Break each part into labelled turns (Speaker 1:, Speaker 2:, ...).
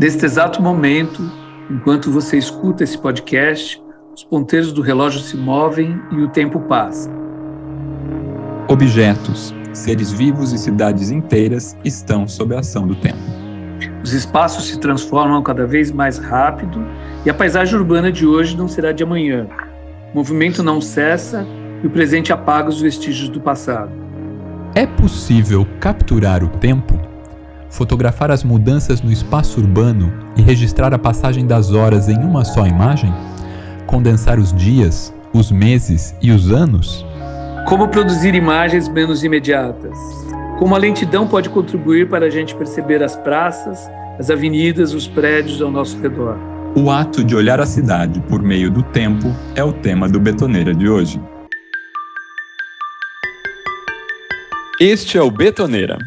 Speaker 1: Neste exato momento, enquanto você escuta esse podcast, os ponteiros do relógio se movem e o tempo passa.
Speaker 2: Objetos, seres vivos e cidades inteiras estão sob a ação do tempo.
Speaker 1: Os espaços se transformam cada vez mais rápido e a paisagem urbana de hoje não será de amanhã. O movimento não cessa e o presente apaga os vestígios do passado.
Speaker 2: É possível capturar o tempo? Fotografar as mudanças no espaço urbano e registrar a passagem das horas em uma só imagem? Condensar os dias, os meses e os anos?
Speaker 1: Como produzir imagens menos imediatas? Como a lentidão pode contribuir para a gente perceber as praças, as avenidas, os prédios ao nosso redor?
Speaker 2: O ato de olhar a cidade por meio do tempo é o tema do Betoneira de hoje. Este é o Betoneira,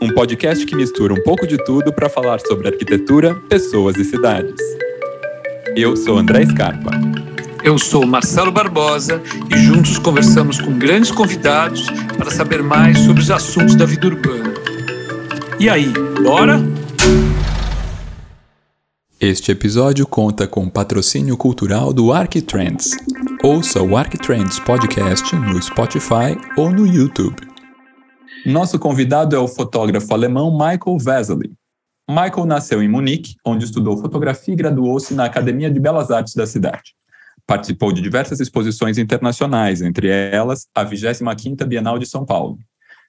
Speaker 2: um podcast que mistura um pouco de tudo para falar sobre arquitetura, pessoas e cidades. Eu sou André Scarpa.
Speaker 1: Eu sou Marcelo Barbosa e juntos conversamos com grandes convidados para saber mais sobre os assuntos da vida urbana. E aí, bora?
Speaker 2: Este episódio conta com patrocínio cultural do Arquitrends. Ouça o Arquitrends Podcast no Spotify ou no YouTube. Nosso convidado é o fotógrafo alemão Michael Vesely. Michael nasceu em Munique, onde estudou fotografia e graduou-se na Academia de Belas Artes da cidade. Participou de diversas exposições internacionais, entre elas a 25ª Bienal de São Paulo.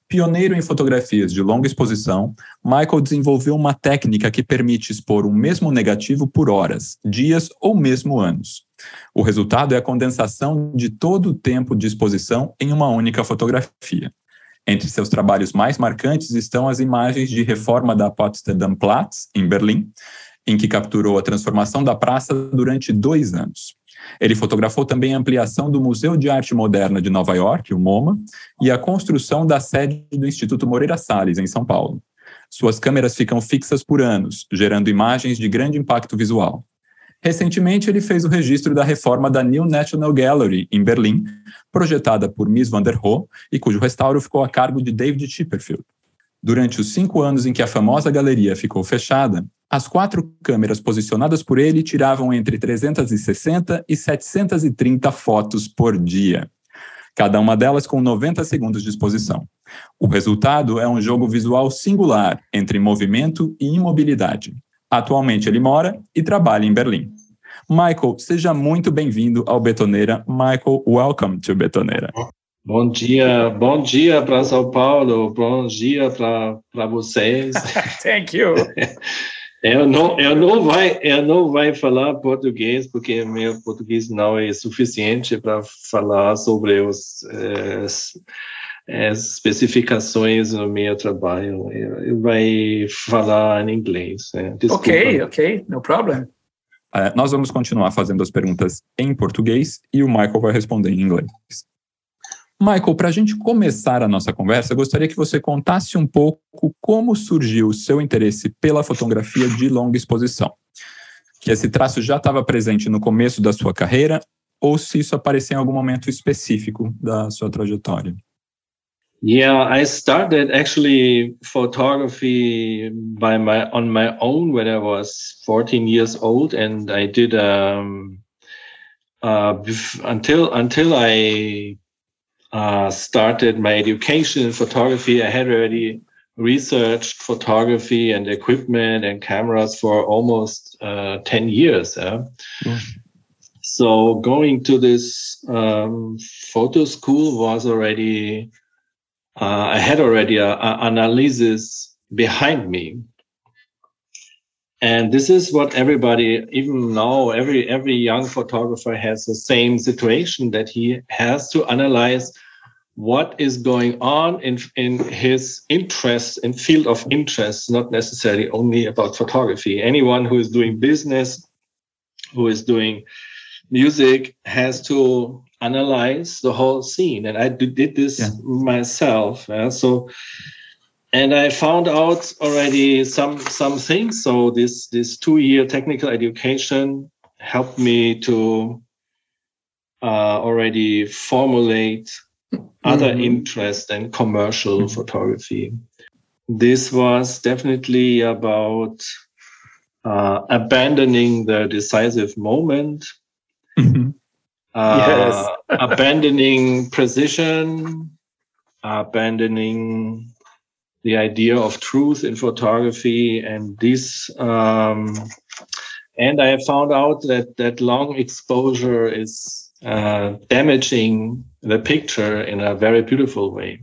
Speaker 2: Pioneiro em fotografias de longa exposição, Michael desenvolveu uma técnica que permite expor um mesmo negativo por horas, dias ou mesmo anos. O resultado é a condensação de todo o tempo de exposição em uma única fotografia. Entre seus trabalhos mais marcantes estão as imagens de reforma da Potsdam Platz, em Berlim, em que capturou a transformação da praça durante dois anos. Ele fotografou também a ampliação do Museu de Arte Moderna de Nova York, o MoMA, e a construção da sede do Instituto Moreira Salles, em São Paulo. Suas câmeras ficam fixas por anos, gerando imagens de grande impacto visual. Recentemente, ele fez o registro da reforma da New National Gallery, em Berlim, projetada por Miss van der Rohe e cujo restauro ficou a cargo de David Chipperfield. Durante os cinco anos em que a famosa galeria ficou fechada, as quatro câmeras posicionadas por ele tiravam entre 360 e 730 fotos por dia, cada uma delas com 90 segundos de exposição. O resultado é um jogo visual singular entre movimento e imobilidade. Atualmente ele mora e trabalha em Berlim. Michael, seja muito bem-vindo ao Betoneira. Michael, welcome to Betoneira.
Speaker 3: Bom dia, bom dia para São Paulo, bom dia para vocês.
Speaker 1: Thank you.
Speaker 3: Eu não, eu não vai, eu não vai falar português porque meu português não é suficiente para falar sobre os eh, as especificações no meu trabalho. Eu vai falar em inglês. Né?
Speaker 1: Ok, ok, no problem.
Speaker 2: É, nós vamos continuar fazendo as perguntas em português e o Michael vai responder em inglês. Michael, para a gente começar a nossa conversa, eu gostaria que você contasse um pouco como surgiu o seu interesse pela fotografia de longa exposição. Que esse traço já estava presente no começo da sua carreira ou se isso apareceu em algum momento específico da sua trajetória.
Speaker 3: Yeah, I started actually photography by my on my own when I was 14 years old, and I did um, uh, until until I uh, started my education in photography. I had already researched photography and equipment and cameras for almost uh, 10 years. Yeah? Mm. So going to this um, photo school was already uh, I had already an analysis behind me. And this is what everybody, even now, every every young photographer has the same situation that he has to analyze what is going on in, in his interest in field of interest, not necessarily only about photography. Anyone who is doing business, who is doing music, has to analyze the whole scene and i did this yeah. myself yeah? so and i found out already some some things so this this two year technical education helped me to uh, already formulate mm-hmm. other interest and commercial mm-hmm. photography this was definitely about uh, abandoning the decisive moment, mm-hmm. Uh, yes. abandoning precision, abandoning the idea of truth in photography, and this. Um, and I have found out that that long exposure is uh, damaging the picture in a very beautiful way.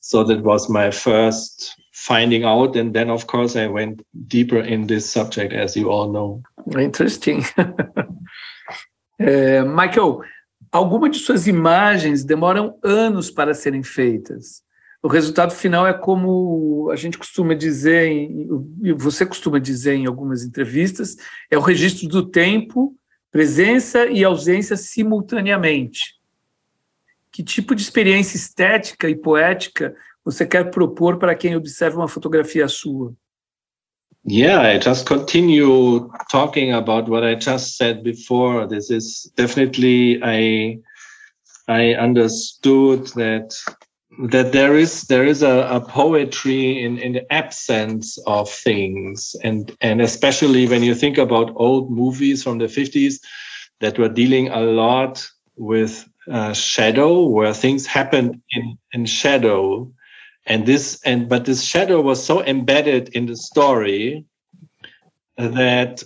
Speaker 3: So that was my first finding out. And then, of course, I went deeper in this subject, as you all know.
Speaker 1: Interesting. é, Michael, algumas de suas imagens demoram anos para serem feitas. O resultado final é como a gente costuma dizer, você costuma dizer em algumas entrevistas, é o registro do tempo, presença e ausência simultaneamente. Que tipo de experiência estética e poética você quer propor para quem observa uma fotografia sua?
Speaker 3: Yeah, I just continue talking about what I just said before. This is definitely I I understood that that there is there is a, a poetry in, in the absence of things and and especially when you think about old movies from the 50s that were dealing a lot with uh, shadow where things happened in in shadow and this and but this shadow was so embedded in the story that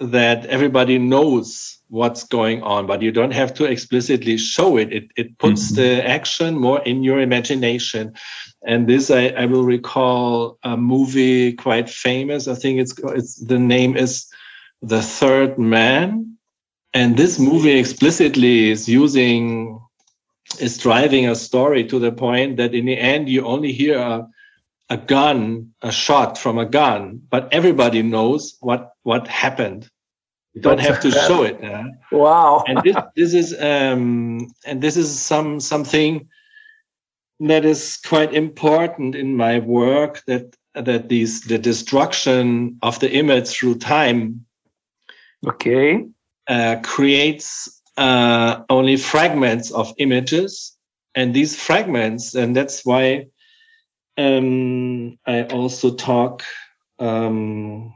Speaker 3: that everybody knows what's going on but you don't have to explicitly show it. It, it puts mm-hmm. the action more in your imagination. And this I, I will recall a movie quite famous. I think it's it's the name is the third man. And this movie explicitly is using is driving a story to the point that in the end you only hear a, a gun, a shot from a gun, but everybody knows what what happened. You don't have to show it.
Speaker 1: Uh. Wow!
Speaker 3: and this, this is um, and this is some something that is quite important in my work that that these the destruction of the image through time
Speaker 1: okay
Speaker 3: uh, creates uh, only fragments of images. And these fragments, and that's why um, I also talk um,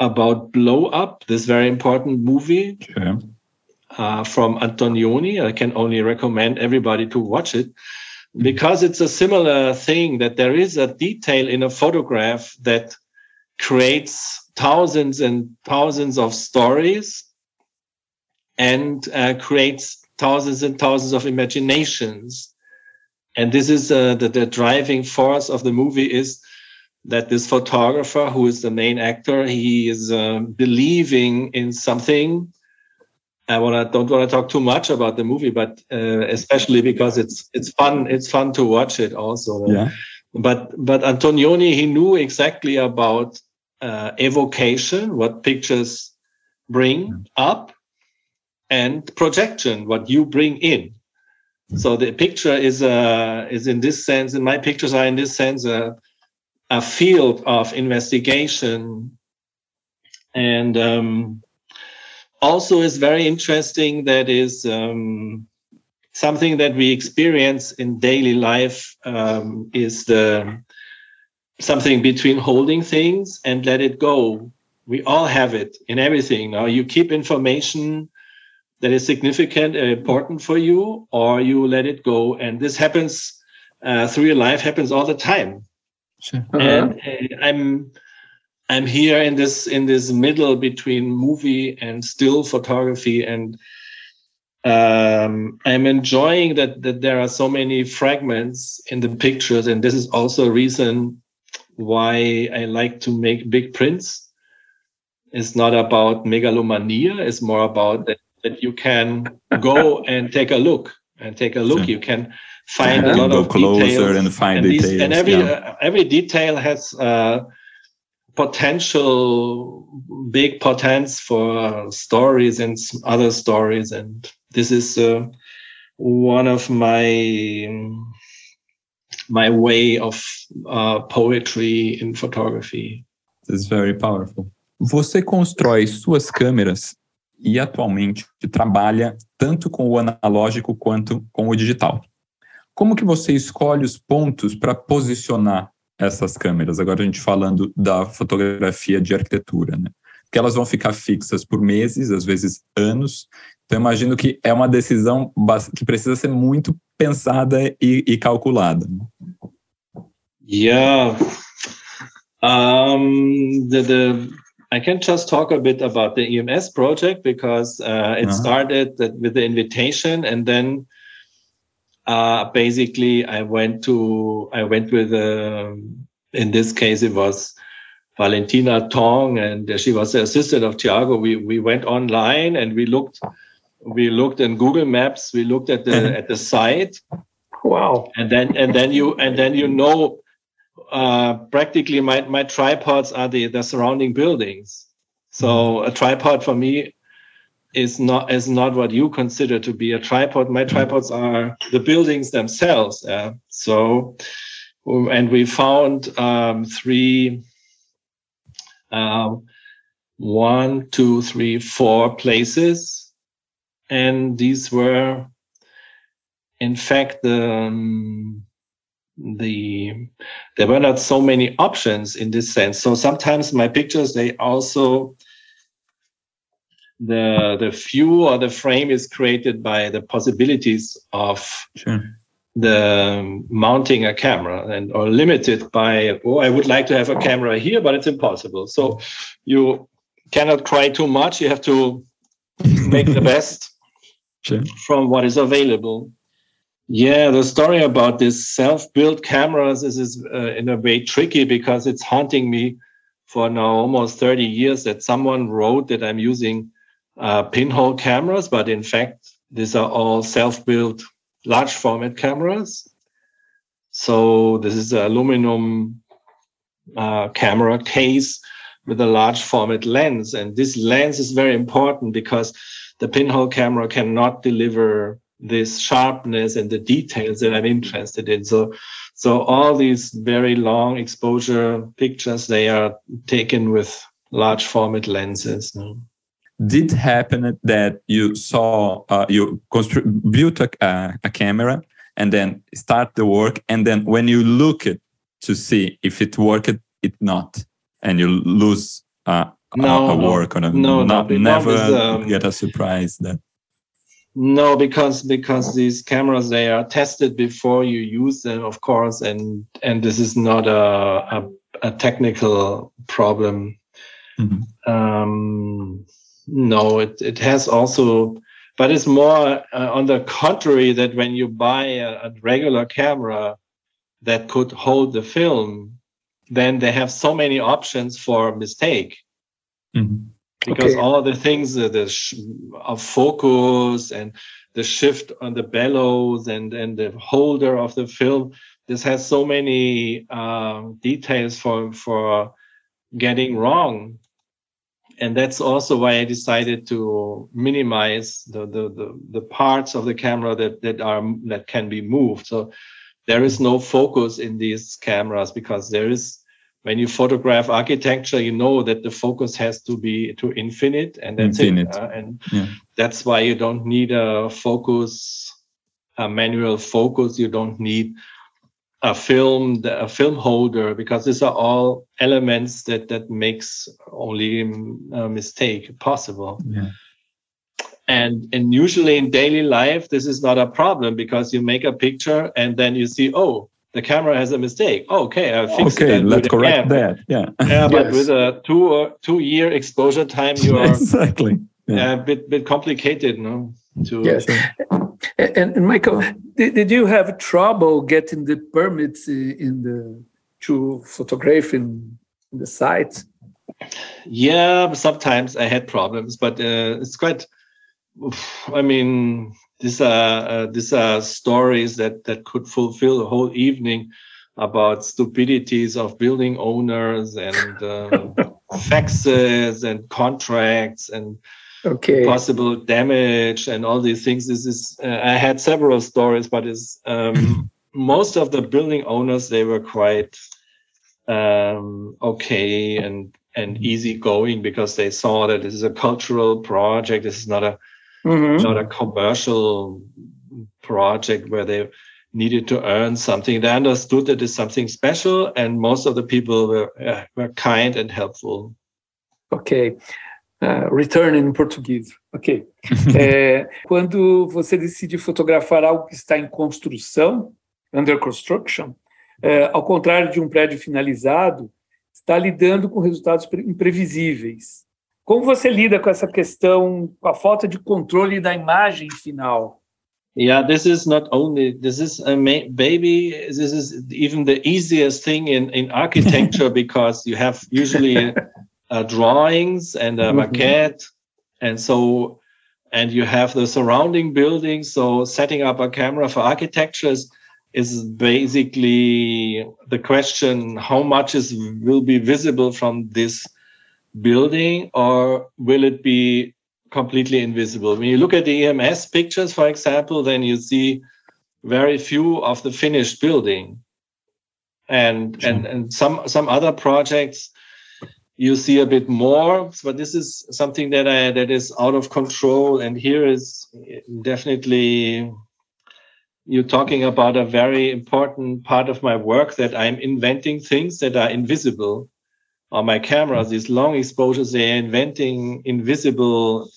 Speaker 3: about Blow Up, this very important movie okay. uh, from Antonioni. I can only recommend everybody to watch it because it's a similar thing that there is a detail in a photograph that creates thousands and thousands of stories and uh, creates thousands and thousands of imaginations. And this is uh, the, the driving force of the movie is that this photographer, who is the main actor, he is um, believing in something. I wanna don't want to talk too much about the movie, but uh, especially because it's it's fun. It's fun to watch it also.
Speaker 2: Yeah.
Speaker 3: But but Antonioni he knew exactly about uh, evocation, what pictures bring up, and projection, what you bring in. So the picture is uh, is in this sense, and my pictures are in this sense a, a field of investigation, and um, also is very interesting. That is um, something that we experience in daily life. Um, is the something between holding things and let it go. We all have it in everything. Now you keep information that is significant and important for you, or you let it go. And this happens uh, through your life, happens all the time. Sure. Uh-huh. And uh, I'm I'm here in this in this middle between movie and still photography, and um, I'm enjoying that that there are so many fragments in the pictures, and this is also a reason why I like to make big prints. It's not about megalomania; it's more about that that you can go and take a look and take a look. Sure. You can find yeah. a lot
Speaker 2: go
Speaker 3: of
Speaker 2: closer
Speaker 3: details.
Speaker 2: and find
Speaker 3: and
Speaker 2: details.
Speaker 3: These, and every yeah. uh, every detail has uh, potential big potential for stories and other stories. And this is uh, one of my my way of uh, poetry in photography.
Speaker 2: It's very powerful. Você constrói suas câmeras e atualmente trabalha tanto com o analógico quanto com o digital. Como que você escolhe os pontos para posicionar essas câmeras? Agora a gente falando da fotografia de arquitetura, né? Porque elas vão ficar fixas por meses, às vezes anos. Então, imagino que é uma decisão que precisa ser muito pensada e, e calculada.
Speaker 3: Yeah. Um, the, the I can just talk a bit about the IMS project because uh, it uh-huh. started with the invitation, and then uh, basically I went to I went with um, in this case it was Valentina Tong, and she was the assistant of Tiago. We we went online and we looked we looked in Google Maps. We looked at the at the site.
Speaker 1: Wow!
Speaker 3: And then and then you and then you know uh, practically my, my tripods are the, the surrounding buildings. So a tripod for me is not is not what you consider to be a tripod. My tripods are the buildings themselves. Uh, so, and we found um, three, uh, one, two, three, four places, and these were, in fact, the um, the there were not so many options in this sense so sometimes my pictures they also the the view or the frame is created by the possibilities of sure. the mounting a camera and or limited by oh i would like to have a camera here but it's impossible so you cannot cry too much you have to make the best sure. from what is available yeah, the story about this self-built cameras is, is uh, in a way tricky because it's haunting me for now almost 30 years that someone wrote that I'm using uh, pinhole cameras, but in fact, these are all self-built large format cameras. So this is an aluminum uh, camera case with a large format lens. And this lens is very important because the pinhole camera cannot deliver this sharpness and the details that I'm interested in. So, so all these very long exposure pictures, they are taken with large format lenses. No?
Speaker 2: Did happen that you saw, uh, you constru- built a, a camera and then start the work. And then when you look it to see if it worked, it not, and you lose uh, no, a, a work on a, no, not, no, never is, um, get a surprise that
Speaker 3: no, because because these cameras they are tested before you use them, of course, and and this is not a a, a technical problem. Mm-hmm. Um, no, it it has also, but it's more uh, on the contrary that when you buy a, a regular camera that could hold the film, then they have so many options for mistake. Mm-hmm because okay. all the things uh, the sh- of focus and the shift on the bellows and and the holder of the film this has so many um, details for for getting wrong and that's also why i decided to minimize the, the the, the parts of the camera that that are that can be moved so there is no focus in these cameras because there is when you photograph architecture, you know that the focus has to be to infinite, and that's infinite. it. Uh, and yeah. that's why you don't need a focus, a manual focus. You don't need a film, a film holder, because these are all elements that that makes only a mistake possible. Yeah. And and usually in daily life, this is not a problem because you make a picture and then you see, oh, the camera has a mistake. Oh, okay, I fixed
Speaker 2: okay, let's correct that. Yeah,
Speaker 3: yeah, but yes. with a two or two year exposure time, you are
Speaker 2: exactly
Speaker 3: yeah. a bit bit complicated, no?
Speaker 1: To yes. And, and Michael, did, did you have trouble getting the permits in the to photograph in, in the site?
Speaker 3: Yeah, sometimes I had problems, but uh, it's quite. I mean, these are uh, these are stories that that could fulfill a whole evening about stupidities of building owners and uh, faxes and contracts and okay. possible damage and all these things. This is uh, I had several stories, but is um, most of the building owners they were quite um, okay and and easygoing because they saw that this is a cultural project. This is not a mm-hmm. not a commercial project where they needed to earn something. They understood that it's something special, and most of the people were, uh, were kind and helpful.
Speaker 1: Ok. Uh, return em português. Ok. é, quando você decide fotografar algo que está em construção, under construction, é, ao contrário de um prédio finalizado, está lidando com resultados imprevisíveis. Como você lida com essa questão, com a falta de controle da imagem final?
Speaker 3: Yeah, this is not only this is a baby. This is even the easiest thing in in architecture because you have usually uh, drawings and a mm-hmm. maquette, and so and you have the surrounding buildings. So setting up a camera for architecture is, is basically the question: how much is will be visible from this building, or will it be completely invisible? When you look at the IMS pictures, for example, then you see very few of the finished building, and sure. and and some some other projects you see a bit more but this is something that i that is out of control and here is definitely you're talking about a very important part of my work that i'm inventing things that are invisible on my cameras these long exposures they're inventing invisible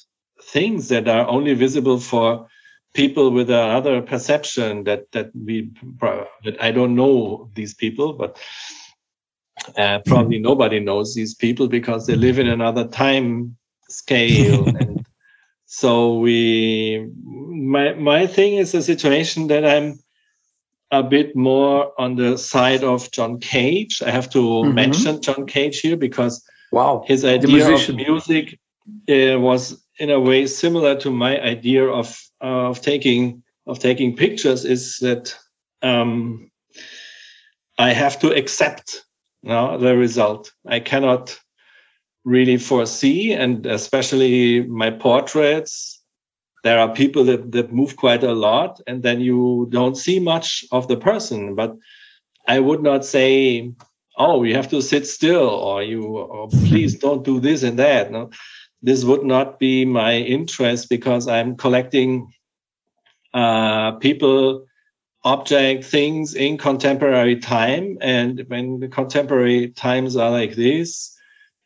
Speaker 3: things that are only visible for people with another perception that that we that i don't know these people but uh, probably nobody knows these people because they live in another time scale. and so we, my my thing is a situation that I'm a bit more on the side of John Cage. I have to mm-hmm. mention John Cage here because
Speaker 1: wow,
Speaker 3: his idea of music uh, was in a way similar to my idea of uh, of taking of taking pictures. Is that um, I have to accept no, the result. I cannot really foresee, and especially my portraits, there are people that, that move quite a lot, and then you don't see much of the person. But I would not say, oh, you have to sit still, or you, or please don't do this and that. No, this would not be my interest because I'm collecting uh, people object things in contemporary time. And when the contemporary times are like this,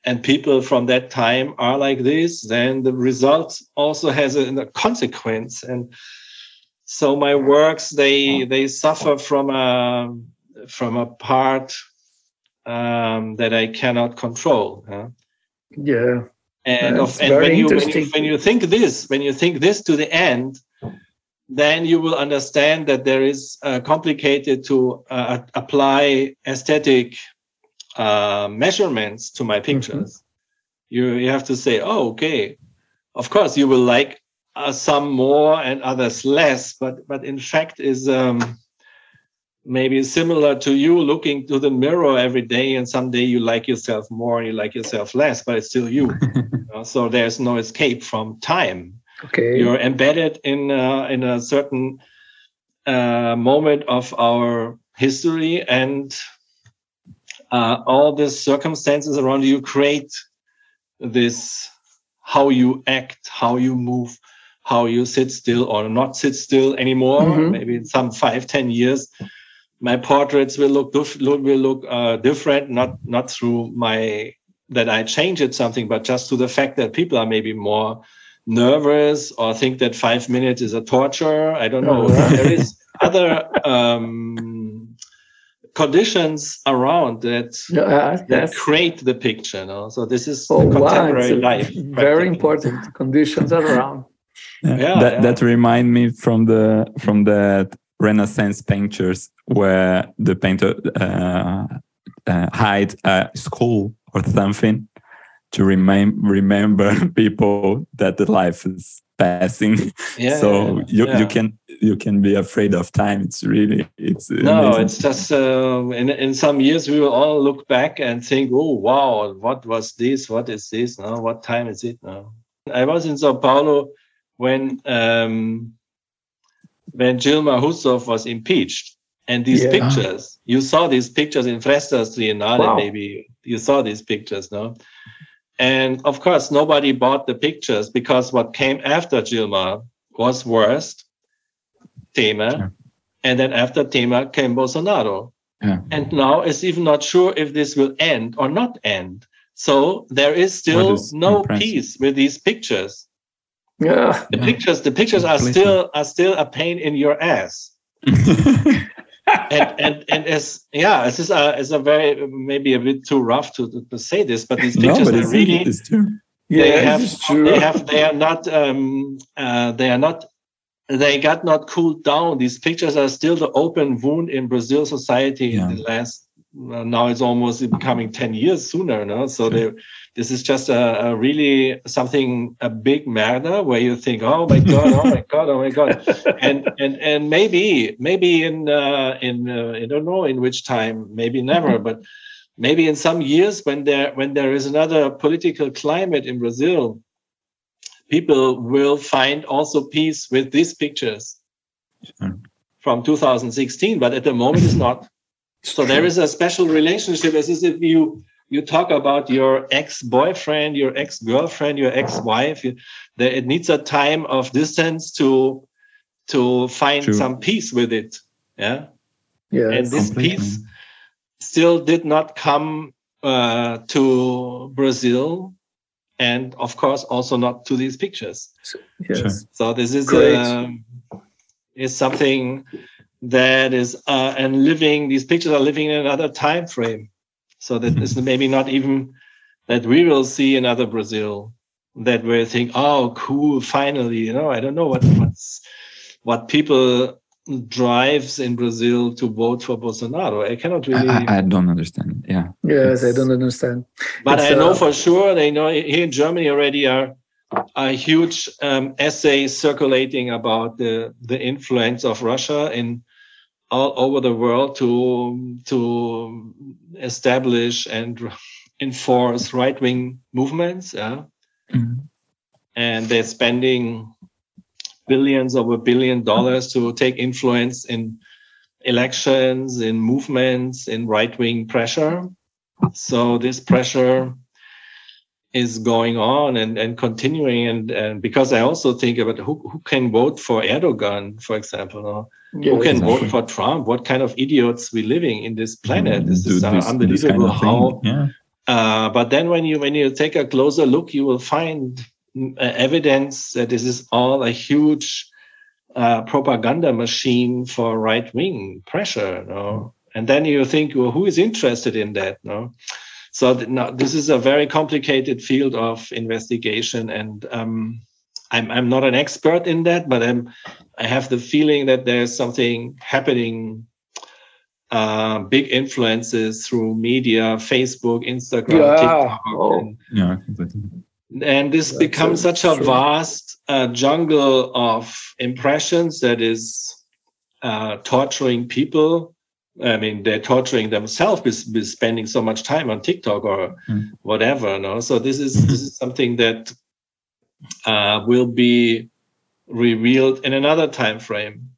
Speaker 3: and people from that time are like this, then the result also has a, a consequence. And so my works they they suffer from a from a part um, that I cannot control. Huh?
Speaker 1: Yeah.
Speaker 3: And, of, and when, you, when you when you think this, when you think this to the end, then you will understand that there is uh, complicated to uh, apply aesthetic uh, measurements to my mm-hmm. pictures. Mm-hmm. You you have to say, oh, okay, of course you will like uh, some more and others less, but but in fact is um, maybe similar to you looking to the mirror every day, and someday you like yourself more, you like yourself less, but it's still you. you know? So there's no escape from time
Speaker 1: Okay.
Speaker 3: You're embedded in uh, in a certain uh, moment of our history, and uh, all the circumstances around you create this how you act, how you move, how you sit still or not sit still anymore. Mm-hmm. Maybe in some five, ten years, my portraits will look will look uh, different. Not not through my that I changed it something, but just to the fact that people are maybe more nervous or think that five minutes is a torture. I don't know. there is other um, conditions around that uh, that yes. create the picture. No? So this is oh, contemporary wow. life.
Speaker 1: Very important conditions around.
Speaker 2: Yeah, yeah that yeah. that remind me from the from the Renaissance painters where the painter uh, uh, hide a school or something to remain remember people that the life is passing. Yeah, so you, yeah. you can you can be afraid of time. It's really it's
Speaker 3: no amazing. it's just uh, in, in some years we will all look back and think oh wow what was this? What is this? No what time is it now? I was in sao paulo when um when Dilma Rousseff was impeached. And these yeah. pictures you saw these pictures in Frestas Triennale wow. maybe. You saw these pictures no and of course, nobody bought the pictures because what came after Dilma was worst. Temer. And then after Temer came Bolsonaro.
Speaker 2: Yeah.
Speaker 3: And now it's even not sure if this will end or not end. So there is still
Speaker 2: is
Speaker 3: no
Speaker 2: impressive.
Speaker 3: peace with these pictures.
Speaker 1: Yeah.
Speaker 3: The
Speaker 2: Yeah.
Speaker 3: pictures, the pictures are still are still a pain in your ass. and and and as yeah, this is a is a very maybe a bit too rough to to say this, but these
Speaker 2: no,
Speaker 3: pictures
Speaker 2: but
Speaker 3: are really
Speaker 2: it's.
Speaker 1: Yeah,
Speaker 3: they have they have they are not um uh, they are not they got not cooled down these pictures are still the open wound in brazil society
Speaker 2: Yeah.
Speaker 3: in the last now it's almost becoming 10 years sooner no? So they this is just a, a really something a big murder where you think oh my god oh my god oh my god. And and and maybe maybe in uh, in uh, i don't know in which time maybe never but maybe in some years when there when there is another political climate in brazil people will find also peace with these pictures from 2016 but at the moment it's not so there is a special relationship It's as if you you talk about your ex-boyfriend your ex-girlfriend your ex-wife there, it needs a time of distance to to find
Speaker 2: True.
Speaker 3: some peace with it yeah
Speaker 1: Yeah.
Speaker 3: and this
Speaker 2: Completely.
Speaker 3: peace still did not come uh, to Brazil, and of course also not to these pictures.
Speaker 1: yes.
Speaker 2: Sure.
Speaker 3: So this is
Speaker 1: Great.
Speaker 3: um, is something that is uh, and living. These pictures are living in another time frame. So that is maybe not even that we will see another Brazil that we think, oh, cool, finally. You know, I don't know what what's what people drives in Brazil to vote for Bolsonaro. I cannot really,
Speaker 2: I, I- I don't understand. Yeah.
Speaker 1: Yes, I don't understand.
Speaker 3: but
Speaker 1: it's,
Speaker 3: I know
Speaker 1: uh,
Speaker 3: for sure they know here in Germany already are a huge um, essays circulating about the the influence of Russia in all over the world to to establish and enforce right wing movements. Yeah.
Speaker 2: Mhm.
Speaker 3: and they're spending billions over billion dollars to take influence in elections, in movements, in right wing pressure. So this pressure is going on and, and continuing. And, and because I also think about who, who can vote for Erdogan, for example, no? who can
Speaker 2: Exactly.
Speaker 3: vote for Trump? What kind of idiots we living in this planet? This is
Speaker 2: this- this
Speaker 3: unbelievable
Speaker 2: kind of
Speaker 3: how
Speaker 2: Yeah.
Speaker 3: uh, but then when you when you take a closer look, you will find mm, uh, evidence that this is all a huge uh, propaganda machine for right wing pressure. No? And then you think, well, who is interested in that? No. So th- no, this is a very complicated field of investigation, and um, I'm I'm not an expert in that, but I'm I have the feeling that there's something happening uh, big influences through media, Facebook, Instagram,
Speaker 1: Yeah.
Speaker 3: TikTok,
Speaker 1: Oh.
Speaker 3: and,
Speaker 2: Yeah. completely.
Speaker 3: and this
Speaker 1: That's
Speaker 3: becomes
Speaker 1: so
Speaker 3: such a
Speaker 1: true.
Speaker 3: vast uh, jungle of impressions that is uh, torturing people. I mean, they're torturing themselves with, with spending so much time on TikTok or
Speaker 2: Mm.
Speaker 3: whatever. No, so this is this is something that uh, will be revealed in another time frame.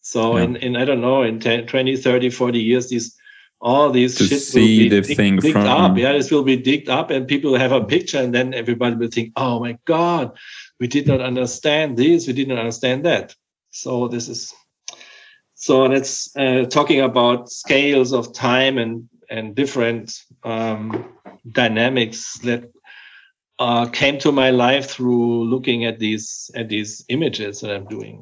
Speaker 3: So
Speaker 2: Yeah.
Speaker 3: in, in I don't know in 10, 20, 30, 40 years, these all these
Speaker 2: To
Speaker 3: shit
Speaker 2: see
Speaker 3: will be
Speaker 2: the
Speaker 3: dig-
Speaker 2: thing
Speaker 3: digged
Speaker 2: from-
Speaker 3: up. Yeah, this will be digged up, and people will have a picture, and then everybody will think, "Oh my God, we did not understand this, we did not understand that." So this is so that's uh, talking about scales of time and and different um, dynamics that uh, came to my life through looking at these at these images that I'm doing.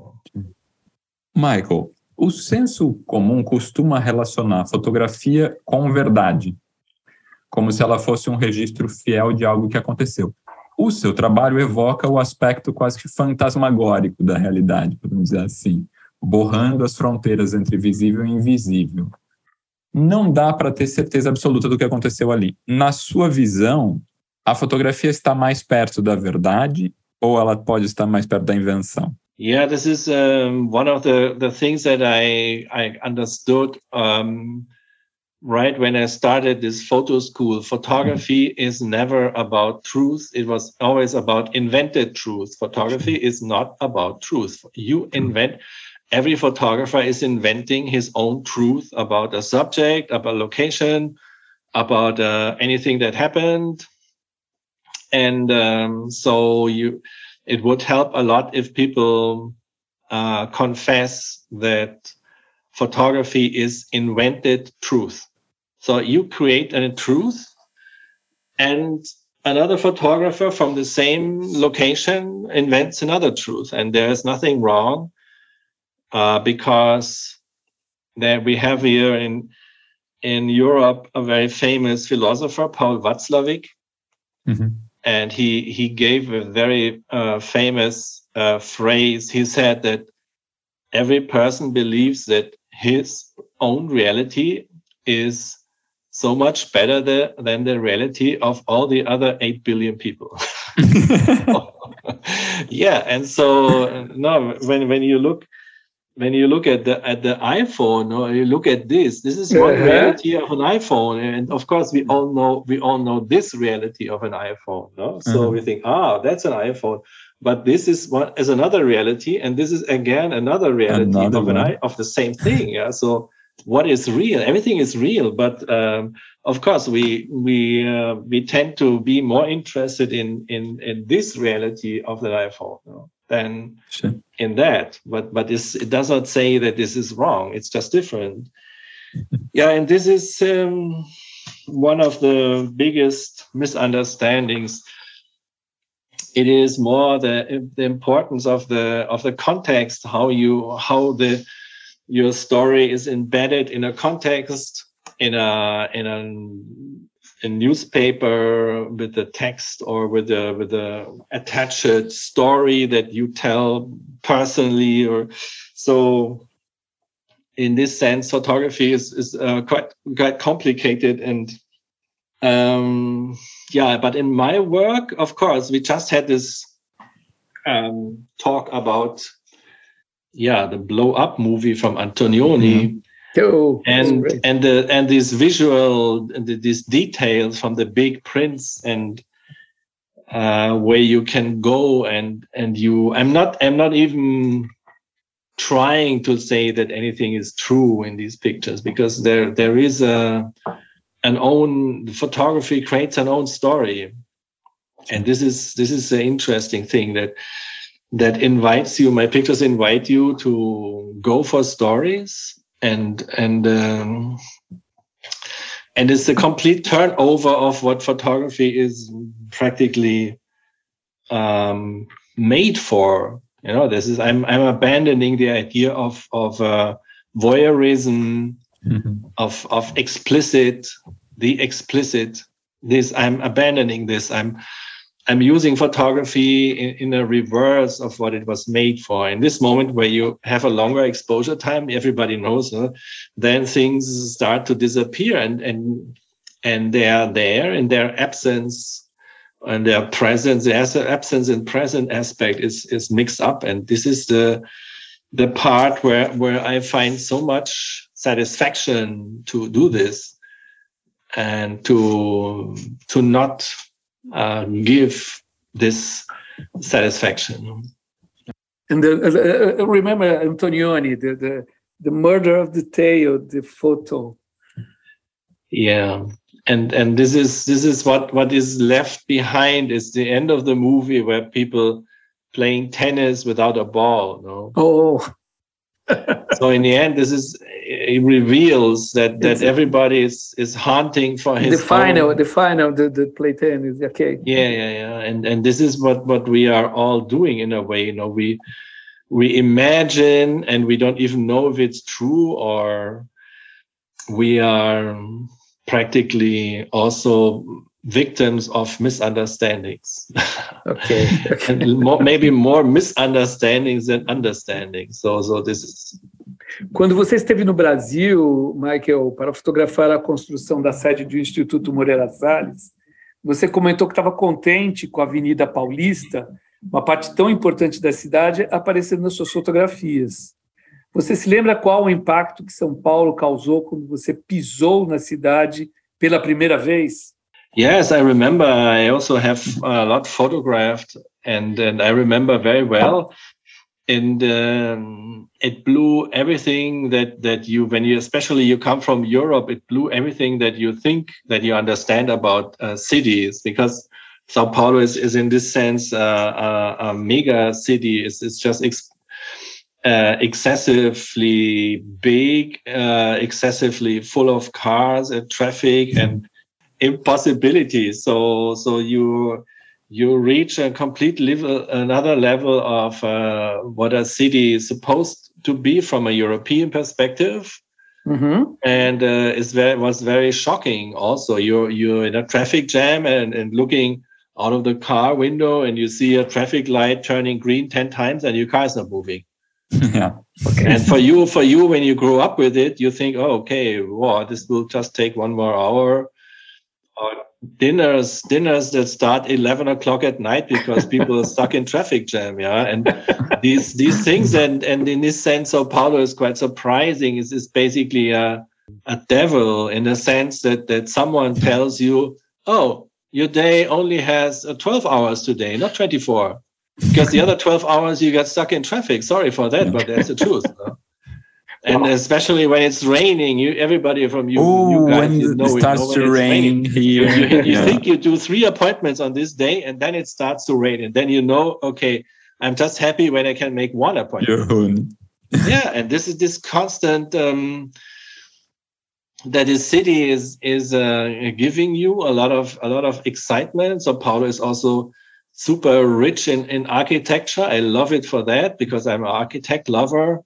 Speaker 2: Michael, o senso comum costuma relacionar fotografia com verdade, como se ela fosse um registro fiel de algo que aconteceu. O seu trabalho evoca o aspecto quase que fantasmagórico da realidade, podemos dizer assim, borrando as fronteiras entre visível e invisível. Não dá para ter certeza absoluta do que aconteceu ali. Na sua visão, a fotografia está mais perto da verdade ou ela pode estar mais perto da invenção?
Speaker 3: Yeah, this is um, one of the, the things that I I understood um, right when I started this photo school. Photography is never about truth; it was always about invented truth. Photography is not about truth. You invent. Every photographer is inventing his own truth about a subject, about location, about uh, anything that happened, and um, so you it would help a lot if people uh, confess that photography is invented truth. So you create a truth and another photographer from the same location invents another truth and there is nothing wrong uh, because there we have here in in Europe a very famous philosopher Paul Watzlawick. Mm-hmm. and he he gave a very uh, famous uh, phrase. He said that every person believes that his own reality is so much better the, than the reality of all the other 8 billion people. Yeah and so no when when you look when you look at the at the iphone or you look at this this is one uh-huh. reality of an iphone and of course we all know we all know this reality of an iphone no? So uh-huh. we think ah that's an iphone. But this is one is another reality and this is again another reality another of an of the same thing yeah? So what is real? Everything is real but um, of course we we uh, we tend to be more interested in in in this reality of the iphone you know, than sure. in that. But but it does not say that this is wrong. It's just different. Yeah and this is um, one of the biggest misunderstandings. It is more the the importance of the of the context how you how the your story is embedded in a context in a in a, a newspaper with the text or with the with the attached story that you tell personally or so in this sense photography is is uh, quite quite complicated and um yeah but in my work of course we just had this um talk about yeah the blow up movie from antonioni mm-hmm. Oh, and and the and these visual these details from the big prints and uh, where you can go and and you I'm not I'm not even trying to say that anything is true in these pictures because there there is a an own photography creates an own story. And this is this is an interesting thing that that invites you my pictures invite you to go for stories and and um, and it's a complete turnover of what photography is practically um, made for. You know, this is I'm I'm abandoning the idea of of uh, voyeurism, mm-hmm. of of explicit, the explicit. This I'm abandoning this. I'm I'm using photography in, in, a reverse of what it was made for. In this moment where you have a longer exposure time, everybody knows, huh? then things start to disappear and, and, and they are there in their absence and their presence, the absence and present aspect is, is mixed up. And this is the, the part where, where I find so much satisfaction to do this and to, to not uh, give this satisfaction.
Speaker 1: And the, uh, uh, remember Antonioni, the, the the murder of the tail, the photo.
Speaker 3: Yeah, and and this is this is what what is left behind is the end of the movie where people playing tennis without a ball. No.
Speaker 1: Oh.
Speaker 3: so in the end, this is it reveals that that it's, everybody is is hunting for his
Speaker 1: the final own. the final the, the play tennis okay
Speaker 3: yeah yeah yeah and and this is what what we are all doing in a way you know we we imagine and we don't even know if it's true or we are practically also victims of misunderstandings.
Speaker 1: Okay. okay.
Speaker 3: and more, maybe more misunderstandings than understanding. So, so this is.
Speaker 1: Quando você esteve no Brasil, Michael, para fotografar a construção da sede do Instituto Moreira Salles, você comentou que estava contente com a Avenida Paulista, uma parte tão importante da cidade, aparecendo nas suas fotografias. Você se lembra qual o impacto que São Paulo causou quando você pisou na cidade pela primeira vez?
Speaker 3: Yes, I remember. I also have a lot photographed, and and I remember very well. And um, it blew everything that that you when you especially you come from Europe, it blew everything that you think that you understand about uh, cities because Sao Paulo is, is in this sense uh, a, a, mega city. It's, it's just uh, excessively big, uh, excessively full of cars and traffic and impossibilities. So so you you reach a complete level, another level of uh, what a city is supposed to be from a European perspective. Mm-hmm. And uh, it very, was very shocking. Also, you're you're in a traffic jam and, and looking out of the car window, and you see a traffic light turning green ten times, and your car is not moving.
Speaker 2: yeah.
Speaker 3: Okay. And for you, for you, when you grow up with it, you think, oh, okay, wow, this will just take one more hour. Or dinners, dinners that start eleven o'clock at night because people are stuck in traffic jam. Yeah, and these these things, and and in this sense, Sao Paulo is quite surprising. Is is basically a a devil in the sense that that someone tells you, oh, your day only has uh, 12 hours today, not 24 because the other 12 hours you got stuck in traffic. Sorry for that, but that's the truth. And especially when it's raining, you everybody from you,
Speaker 2: Ooh,
Speaker 3: you
Speaker 2: guys, when you know, it starts know to rain here.
Speaker 3: You, you, you yeah. think you do three appointments on this day, and then it starts to rain, and then you know, okay, I'm just happy when I can make one appointment. yeah, and this is this constant um, that this city is is uh, giving you a lot of a lot of excitement. Sao Paulo is also super rich in, in architecture. I love it for that because I'm an architect lover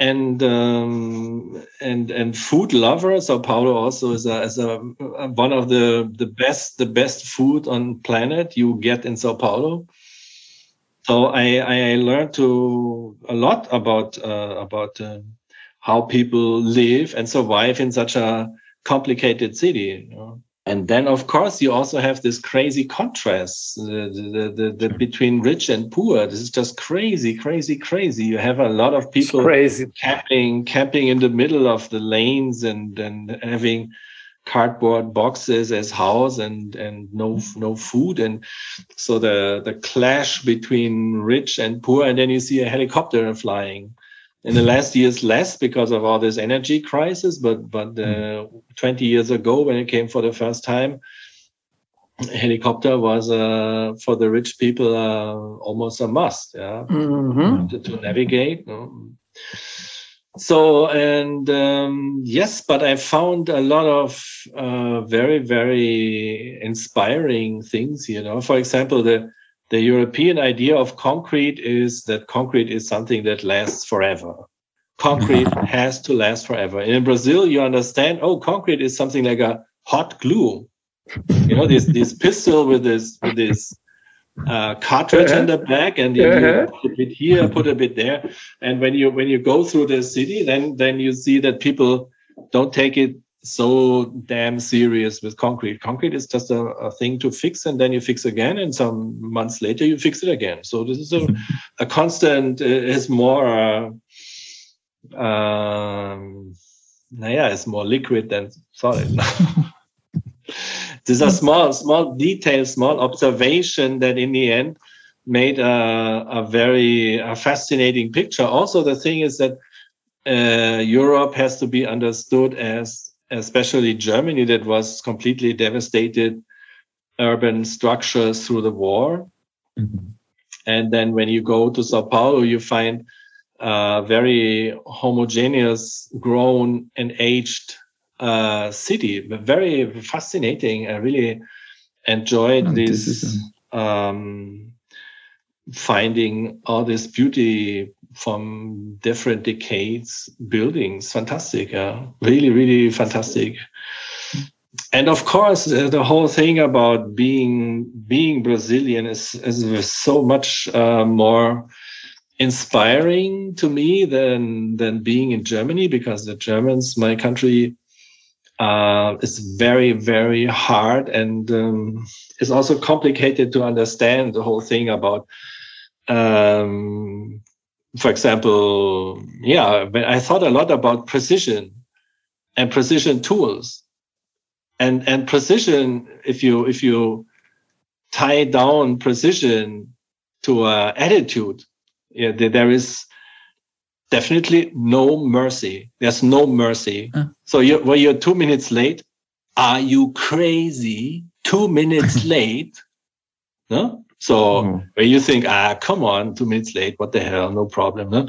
Speaker 3: and um, and and food lover. Sao Paulo also is a, is a one of the the best the best food on planet you get in Sao Paulo. So I I learned to a lot about uh, about uh, how people live and survive in such a complicated city. You know? And then of course you also have this crazy contrast uh, the, the, the, between rich and poor. This is just crazy crazy crazy. You have a lot of people
Speaker 1: crazy.
Speaker 3: camping camping in the middle of the lanes and and having cardboard boxes as house and and no no food. And so the the clash between rich and poor and then you see a helicopter flying in the last years less because of all this energy crisis but but uh, hmm. 20 years ago when it came for the first time helicopter was uh, for the rich people uh, almost a must yeah mm-hmm. to, to, navigate so and um, yes but i found a lot of uh, very very inspiring things you know for example the the European idea of concrete is that concrete is something that lasts forever. Concrete has to last forever. And in Brazil, you understand, oh, concrete is something like a hot glue. You know, this this pistol with this with this uh, cartridge uh-huh. in the back, and you, uh-huh. put a bit here, put a bit there. And when you when you go through the city, then then you see that people don't take it so damn serious with concrete. Concrete is just a, a, thing to fix, and then you fix again, and some months later you fix it again. So this is a, a constant. Uh, is more. Uh, um, naja, it's more liquid than solid. These are small, small details, small observation that in the end made a, a very a fascinating picture. Also, the thing is that uh, Europe has to be understood as especially Germany, that was completely devastated urban structures through the war. Mm-hmm. And then when you go to Sao Paulo, you find a very homogeneous, grown and aged uh, city. Very fascinating. I really enjoyed oh, this, this um, finding all this beauty from different decades buildings. Fantastic yeah. Really really fantastic. And of course uh, the whole thing about being being brazilian is, is so much uh, more inspiring to me than than being in germany because the germans my country uh, is very very hard and um, it's also complicated to understand the whole thing about um, for example, yeah, I thought a lot about precision and precision tools. And and precision, if you if you tie down precision to a attitude, yeah, there is definitely no mercy. There's no mercy. Uh. So you when you're two minutes late, are you crazy? Two minutes late? No? So mm. where you think, ah, come on, two minutes late, what the hell, no problem. No?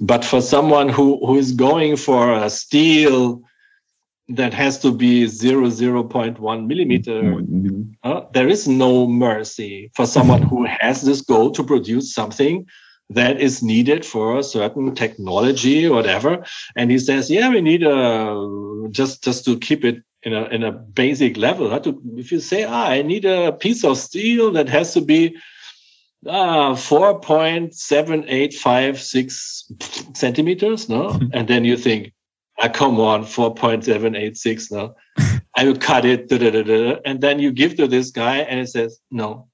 Speaker 3: But for someone who, who is going for a steel that has to be zero zero point one millimeter, mm-hmm. uh, there is no mercy for someone who has this goal to produce something that is needed for a certain technology or whatever. And he says, yeah, we need a just just to keep it in a in a basic level. How To, if you say, ah, I need a piece of steel that has to be uh, 4.7856 centimeters, no? and then you think, ah, come on, 4.786, no? I will cut it, da, da, da, and then you give to this guy, and it says, no,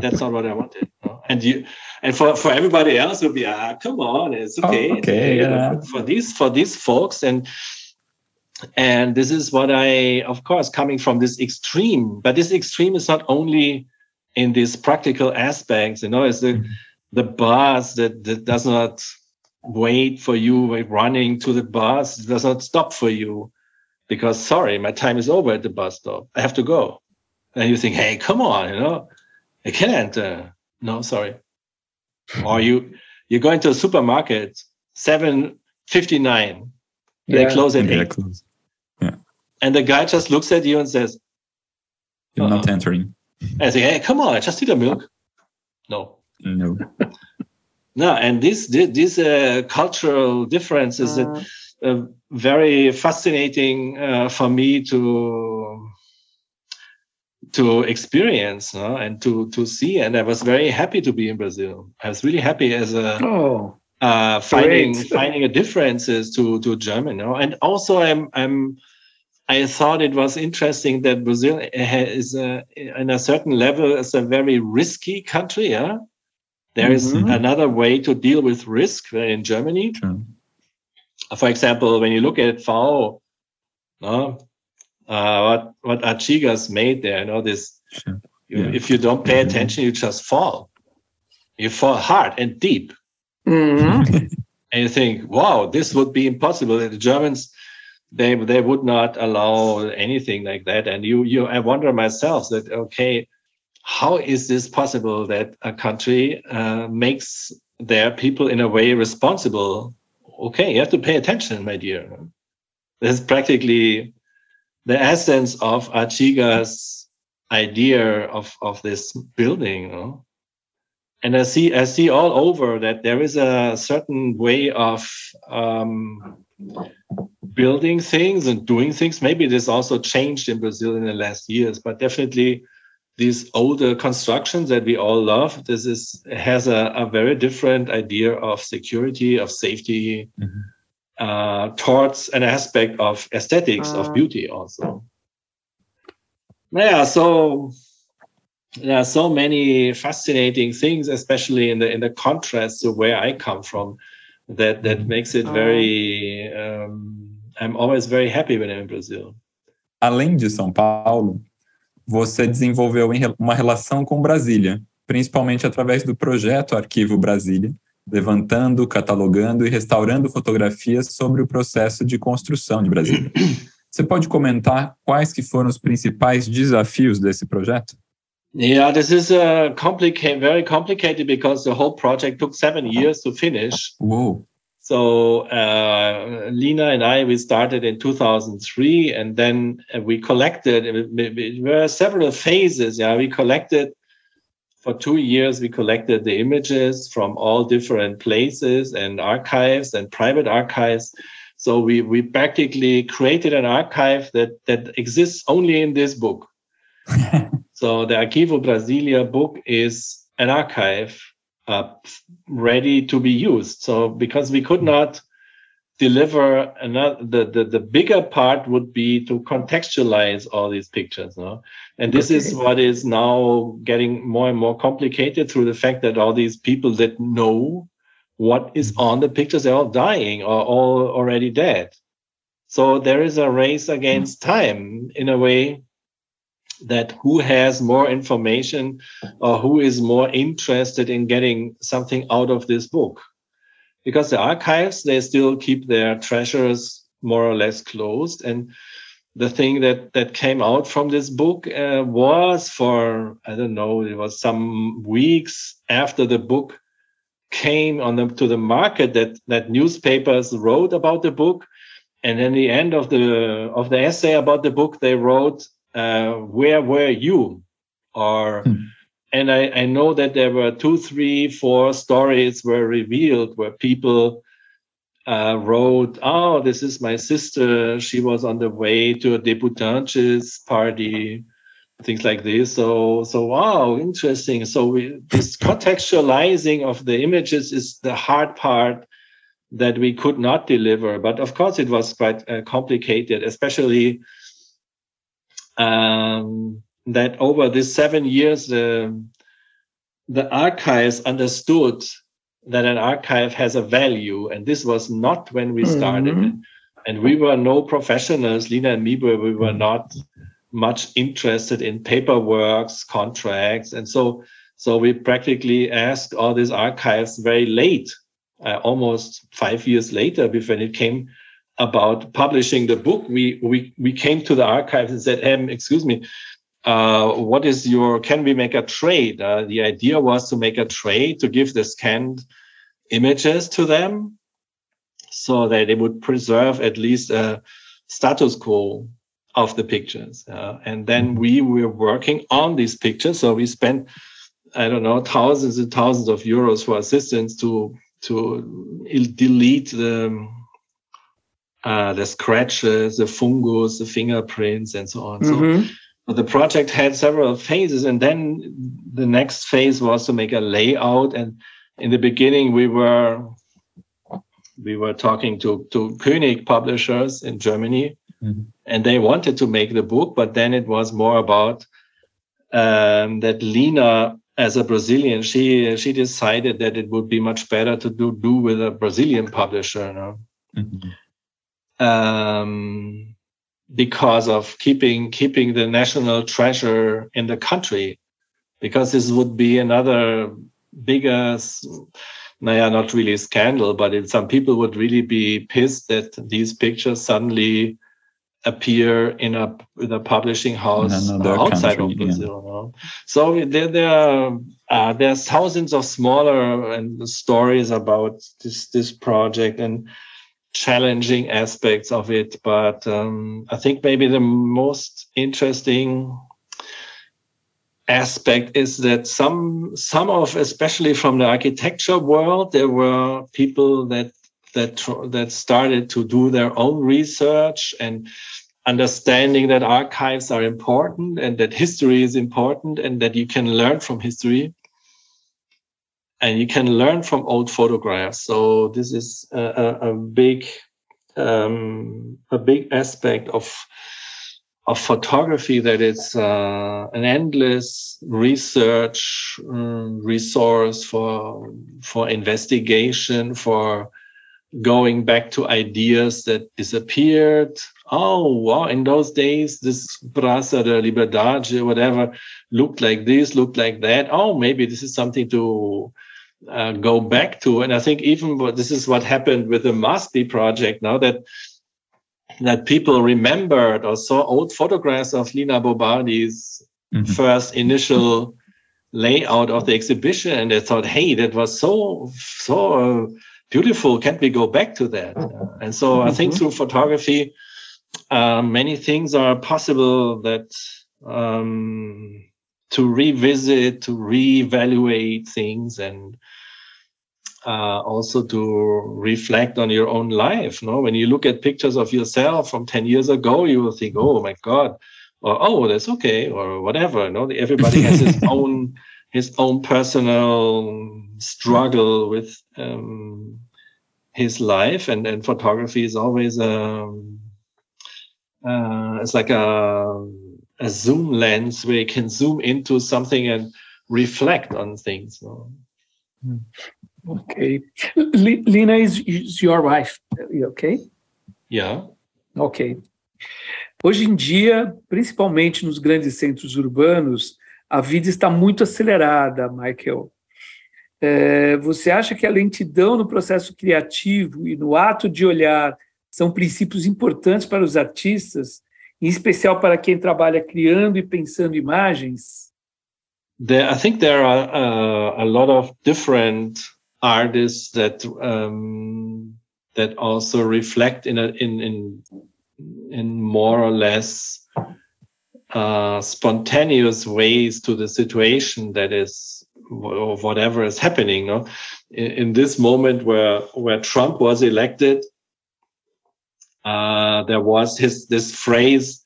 Speaker 3: that's not what I wanted. No? And you, and for, for everybody else, it would be, ah, come on, it's okay.
Speaker 2: Oh, okay, yeah.
Speaker 3: For these for these folks, and and this is what I, of course, coming from this extreme, but this extreme is not only in these practical aspects, you know, it's the, mm-hmm. the bus that, that does not wait for you like running to the bus, it does not stop for you because, sorry, my time is over at the bus stop. I have to go. And you think, hey, come on, you know, I can't. Uh, no, sorry. or you, you're going to a supermarket, 759 yeah. they close at yeah, eight. Close. And the guy just looks at you and says,
Speaker 2: You're not entering.
Speaker 3: And I say, Hey, come on, I just need a milk. No.
Speaker 2: No.
Speaker 3: no, and these these uh, cultural differences uh, uh, very fascinating uh, for me to to experience no? and to to see. And I was very happy to be in Brazil. I was really happy as a
Speaker 1: oh,
Speaker 3: uh, finding finding a differences to to German. You know? And also, I'm I'm I thought it was interesting that Brazil is a, in a certain level is a very risky country. Yeah, there is mm-hmm. another way to deal with risk in Germany. Sure. For example, when you look at FAU, no, uh, what what Artigas made there, you know this. Sure. You, yeah. If you don't pay mm-hmm. attention, you just fall. You fall hard and deep.
Speaker 1: Mm-hmm.
Speaker 3: and you think, wow, this would be impossible. The Germans they they would not allow anything like that and you you i wonder myself that okay how is this possible that a country uh, makes their people in a way responsible okay you have to pay attention my dear this is practically the essence of artigas idea of of this building you know? And i see i see all over that there is a certain way of um, building things and doing things. Maybe this also changed in Brazil in the last years, but definitely these older constructions that we all love, this is has a, a very different idea of security, of safety, mm-hmm. uh, towards an aspect of aesthetics, uh, of beauty also. Yeah, so there are so many fascinating things, especially in the in the contrast to where I come from, that that mm-hmm. makes it very um, I'm always very happy when I'm in Brazil.
Speaker 2: Além de São Paulo, você desenvolveu uma relação com Brasília, principalmente através do projeto Arquivo Brasília, levantando, catalogando e restaurando fotografias sobre o processo de construção de Brasília. Você pode comentar quais que foram os principais desafios desse projeto?
Speaker 3: Yeah, this is uh, a complicated, very complicated because the whole project took seven uh-huh. years to finish.
Speaker 2: Whoa.
Speaker 3: So uh, Lina and I, we started in 2003, and then uh, we collected. Uh, there were several phases. Yeah, we collected for two years. We collected the images from all different places and archives and private archives. So we we practically created an archive that that exists only in this book. so the Arquivo Brasilia book is an archive uh, ready to be used. So because we could not deliver another, the, the, the bigger part would be to contextualize all these pictures. No? And this okay. is what is now getting more and more complicated through the fact that all these people that know what is mm-hmm. on the pictures, they're all dying or all already dead. So there is a race against mm-hmm. time in a way that who has more information or who is more interested in getting something out of this book. Because the archives they still keep their treasures more or less closed. And the thing that that came out from this book uh, was for I don't know it was some weeks after the book came on the, to the market that that newspapers wrote about the book. And in the end of the of the essay about the book they wrote uh, where were you or hmm. and I, I know that there were two three four stories were revealed where people uh, wrote, "Oh, this is my sister. She was on the way to a debutantes party." Things like this. So, so wow, interesting. So, we, this contextualizing of the images is the hard part that we could not deliver. But of course, it was quite uh, complicated, especially um, that over these seven years, the the archives understood that an archive has a value. And this was not when we started. Mm-hmm. And we were no professionals, Lina and me, were, we were not much interested in paperwork, contracts. And so, so we practically asked all these archives very late, uh, almost five years later, when it came about publishing the book, we, we, we came to the archives and said, hey, excuse me, uh, what is your can we make a trade? Uh, the idea was to make a trade to give the scanned images to them so that they would preserve at least a status quo of the pictures. Uh, and then we were working on these pictures. So we spent i don't know thousands and thousands of euros for assistance to to delete the uh, the scratches, the fungus, the fingerprints, and so on. Mm-hmm. So the project had several phases and then the next phase was to make a layout and in the beginning we were we were talking to to Koenig publishers in Germany mm-hmm. and they wanted to make the book but then it was more about um, that Lina as a Brazilian she she decided that it would be much better to do do with a Brazilian publisher no? mm-hmm. Um, because of keeping keeping the national treasure in the country because this would be another bigger naja, not really scandal but it, some people would really be pissed that these pictures suddenly appear in a in a publishing house outside country, of Brazil. Yeah. So there there are uh, there's thousands of smaller and stories about this this project and challenging aspects of it. But um, I think maybe the most interesting aspect is that some some of especially from the architecture world there were people that that that started to do their own research and understanding that archives are important and that history is important and that you can learn from history and you can learn from old photographs. So this is a, a, a big um, a big aspect of of photography that it's uh, an endless research um, resource for for investigation for going back to ideas that disappeared oh wow in those days this Praça de Liberdade whatever looked like this looked like that oh maybe this is something to uh, go back to. And I think even what, this is what happened with the MASP project now that that people remembered or saw old photographs of Lina Bo Bardi's mm-hmm. first initial layout of the exhibition, and they thought, "Hey, that was so so uh, beautiful. Can't we go back to that?" Uh, and so mm-hmm. I think mm-hmm. through photography, uh, many things are possible that um, to revisit, to reevaluate things, and uh, also to reflect on your own life. No, when you look at pictures of yourself from ten years ago, you will think, "Oh my God," or "Oh, that's okay," or whatever. No, everybody has his own his own personal struggle with um, his life, and and photography is always a um, uh, it's like a a zoom lens where you can zoom into something and reflect on things. No?
Speaker 1: Okay. Lina is, is your wife, okay?
Speaker 3: Yeah.
Speaker 1: Ok. Hoje em dia, principalmente nos grandes centros urbanos, a vida está muito acelerada, Michael. É, você acha que a lentidão no processo criativo e no ato de olhar são princípios importantes para os artistas em especial para quem trabalha criando e pensando imagens?
Speaker 3: There, I think there are uh, a lot of different artists that um, that also reflect in a, in in in more or less uh, spontaneous ways to the situation that is or whatever is happening. No, in, in this moment where where Trump was elected, uh, there was his this phrase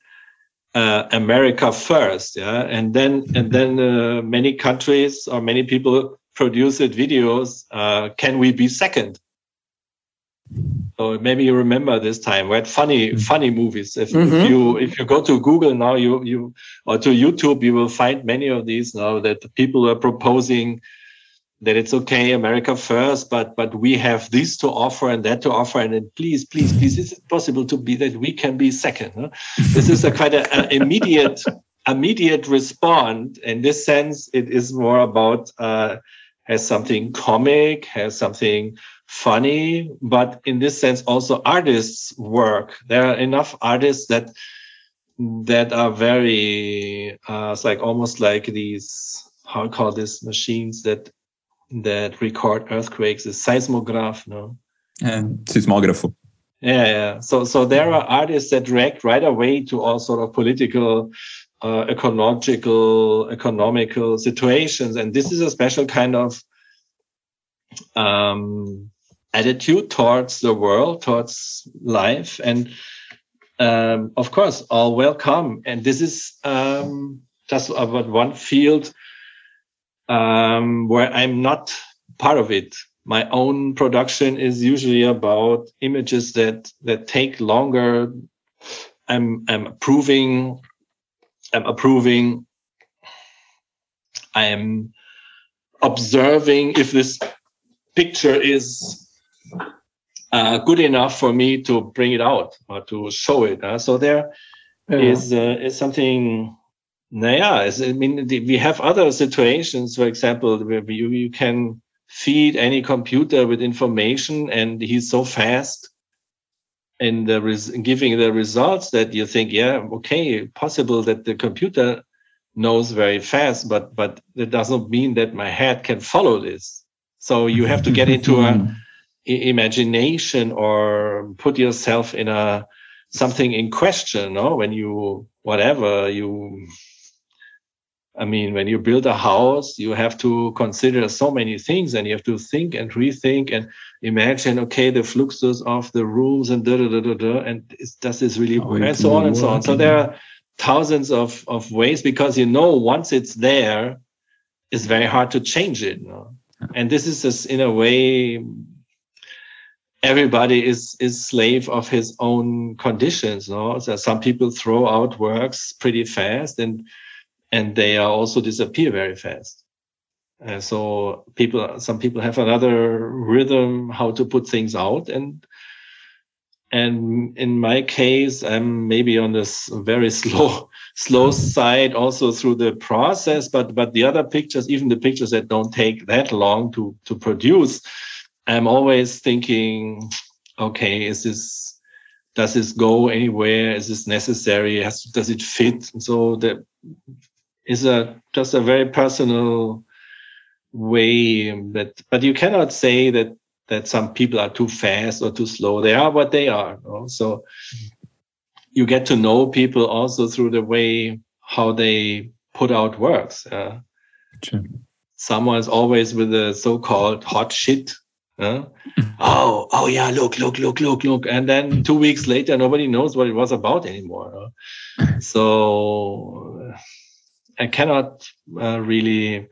Speaker 3: uh, America first, yeah, and then and then uh, many countries or many people produced videos. Uh, can we be second? So maybe you remember this time. We had funny, mm-hmm. funny movies. If, mm-hmm. if, you if you go to Google now, you you or to YouTube, you will find many of these now that people are proposing that it's okay, America first, but but we have this to offer and that to offer, and then please, please, please, is it possible to be that we can be second? Huh? this is a quite an immediate immediate response. In this sense, it is more about uh, has something comic, has something funny, but in this sense also artists work. There are enough artists that that are very uh, it's like almost like these how I call this machines that that record earthquakes, the seismograph, no?
Speaker 2: And seismograph.
Speaker 3: Yeah, yeah. So so there are artists that react right away to all sort of political uh, ecological, economical situations. And this is a special kind of um, attitude towards the world, towards life, and um, of course, all welcome. And this is um, just about one field um, where I'm not part of it. My own production is usually about images that that take longer. I'm I'm approving. I'm approving. I am observing if this picture is uh, good enough for me to bring it out or to show it. So there yeah. is uh, is something. Yeah, I mean, we have other situations. For example, where you you can feed any computer with information, and he's so fast in the res- giving the results that you think, yeah, okay, possible that the computer knows very fast, but but that doesn't mean that my head can follow this. So you have to get into a hmm. imagination or put yourself in a something in question no when you whatever you i mean when you build a house you have to consider so many things and you have to think and rethink and imagine okay the fluxes of the rooms and da da da da, da and does this really work? and so on and so on. so there are thousands of of ways because you know once it's there it's very hard to change it no? and this is just in a way everybody is is slave of his own conditions no so some people throw out works pretty fast and and they are also disappear very fast uh, so people some people have another rhythm how to put things out and and in my case i'm maybe on this very slow slow side also through the process but but the other pictures even the pictures that don't take that long to to produce I'm always thinking, okay, is this does this go anywhere? Is this necessary? Has, does it fit? And so that is a just a very personal way that but you cannot say that that some people are too fast or too slow. They are what they are. Know? So you get to know people also through the way how they put out works. Uh, sure. Someone's always with the so-called hot shit uh, oh, oh yeah, look, look, look, look, look. And then two weeks later, nobody knows what it was about anymore. so I cannot uh, really,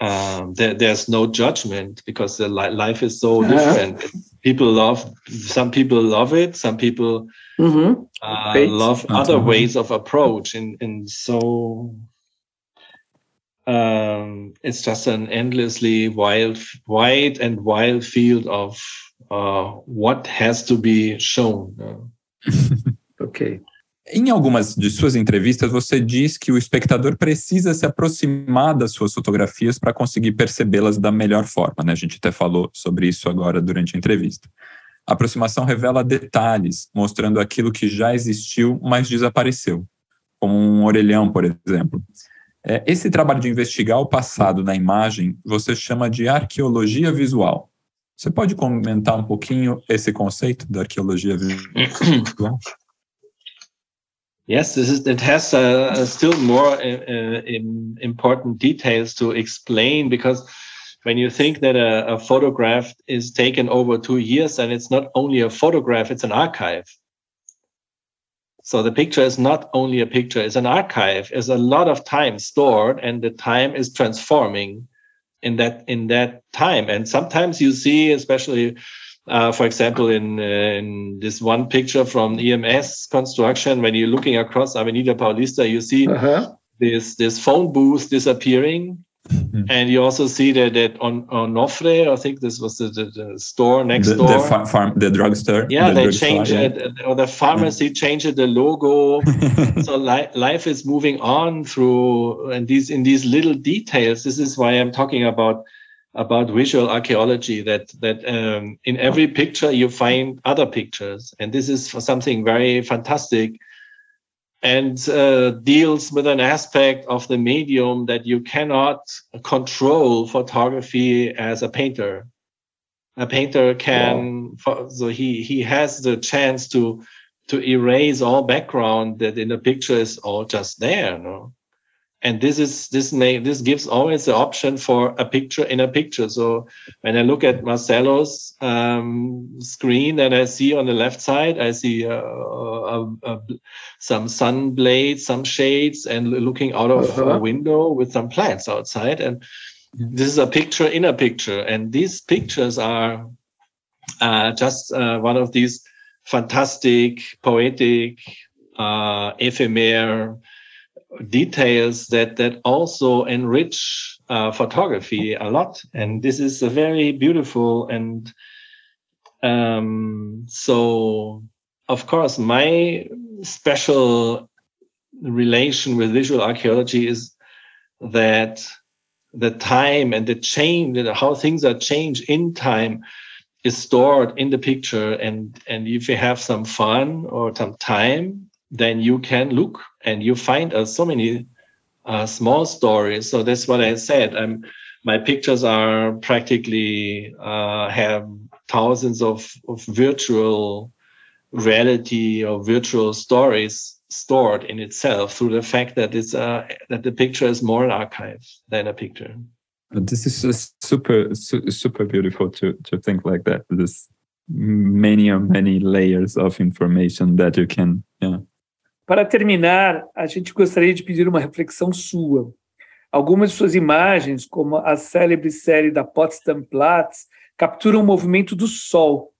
Speaker 3: um, there, there's no judgment because the li- life is so uh-huh. different. People love, some people love it, some people mm-hmm. uh, love other ways of approach. And, and so um, it's just an endlessly wild, wide and wild field of uh, what has to be shown.
Speaker 2: Em algumas de suas entrevistas, você diz que o espectador precisa se aproximar das suas fotografias para conseguir percebê-las da melhor forma. Né? A gente até falou sobre isso agora durante a entrevista. A aproximação revela detalhes, mostrando aquilo que já existiu, mas desapareceu, como um orelhão, por exemplo. É, esse trabalho de investigar o passado na imagem você chama de arqueologia visual. Você pode comentar um pouquinho esse conceito da arqueologia visual?
Speaker 3: Yes, this is, it has uh, still more uh, uh important details to explain because when you think that a, a, photograph is taken over two years and it's not only a photograph, it's an archive. So the picture is not only a picture, it's an archive. There's a lot of time stored and the time is transforming in that in that time. And sometimes you see, especially uh, for example, in, uh, in this one picture from IMS construction, when you're looking across Avenida Paulista, you see uh-huh. this this phone booth disappearing Mm-hmm. And you also see that, that on, on Nofre, I think this was the, the, the store next
Speaker 2: the,
Speaker 3: door.
Speaker 2: The far, farm, the drugstore.
Speaker 3: Yeah,
Speaker 2: the
Speaker 3: they changed it, yeah. or the pharmacy changed the logo. so li- life is moving on through and these in these little details. This is why I'm talking about about visual archaeology. That that um, in every picture you find other pictures, and this is for something very fantastic and uh, deals with an aspect of the medium that you cannot control photography as a painter. A painter can, wow. so he he has the chance to to erase all background that in the picture is all just there. No? And this is this may this gives always the option for a picture in a picture. So when i look at marcelo's um, screen and i see on the left side i see uh, uh, uh, some sun blades some shades and looking out of -huh. a window with some plants outside. And this is a picture in a picture. And these pictures are uh, just uh, one of these fantastic poetic uh, details that that also enrich uh, photography a lot. And this is a very beautiful and um, so of course my special relation with visual archaeology is that the time and the change how things are changed in time is stored in the picture. And and if you have some fun or some time then you can look and you find uh, so many uh, small stories. So that's what I said. My pictures are practically uh, have thousands of, of virtual reality or virtual stories stored in itself through the fact that it's uh, that the picture is more an archive than a picture.
Speaker 2: This is just super su super beautiful to to think like that. This many or many layers of information that you can yeah
Speaker 1: Para terminar, a gente gostaria de pedir uma reflexão sua. Algumas de suas imagens, como a célebre série da Potsdam Platz, capturam o movimento do Sol.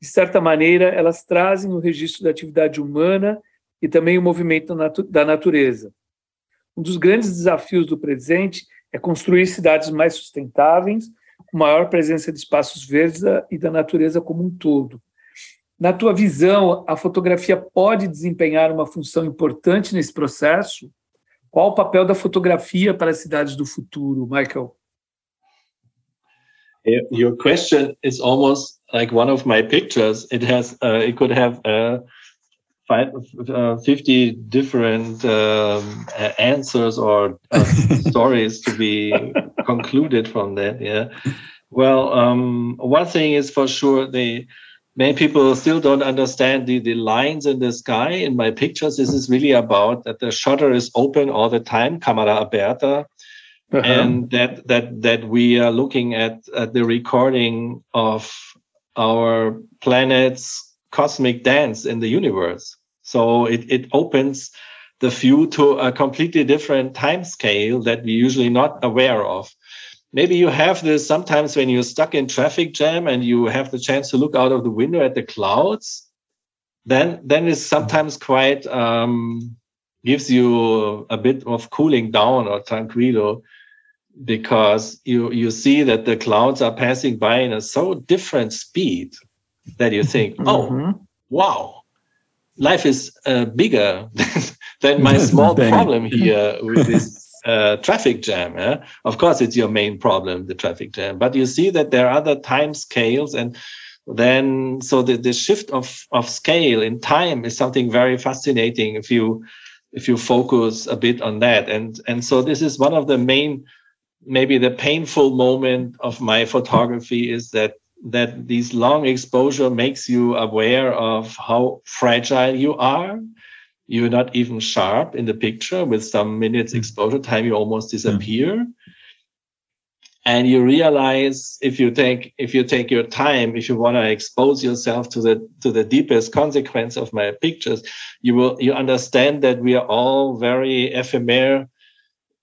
Speaker 1: De certa maneira, elas trazem o registro da atividade humana e também o movimento da natureza. Um dos grandes desafios do presente é construir cidades mais sustentáveis, com maior presença de espaços verdes e da natureza como um todo. Na tua visão, a fotografia pode desempenhar uma função importante nesse processo? Qual o papel da fotografia para as cidades do futuro, Michael?
Speaker 3: Your question is almost like one of my pictures. It has, uh, it could have uh, five, uh, 50 different um, answers or uh, stories to be concluded from that. Yeah. Well, um, one thing is for sure the many people still don't understand the, the lines in the sky in my pictures. This is really about that the shutter is open all the time, camera aberta, uh-huh. and that that that we are looking at, at the recording of our planet's cosmic dance in the universe. So it, it opens the view to a completely different time scale that we're usually not aware of maybe you have this sometimes when you're stuck in traffic jam and you have the chance to look out of the window at the clouds then then it's sometimes quite um, gives you a bit of cooling down or tranquilo because you you see that the clouds are passing by in a so different speed that you think oh mm-hmm. wow life is uh, bigger than my small problem here with this uh, traffic jam. Yeah? Of course, it's your main problem, the traffic jam. But you see that there are other time scales, and then so the, the shift of, of scale in time is something very fascinating if you if you focus a bit on that and and so this is one of the main maybe the painful moment of my photography is that that these long exposure makes you aware of how fragile you are you're not even sharp in the picture with some minutes hmm. exposure time you almost disappear. Mm and you realize if you take if you take your time if you want to expose yourself to the to the deepest consequence of my pictures you will you understand that we are all very ephemeral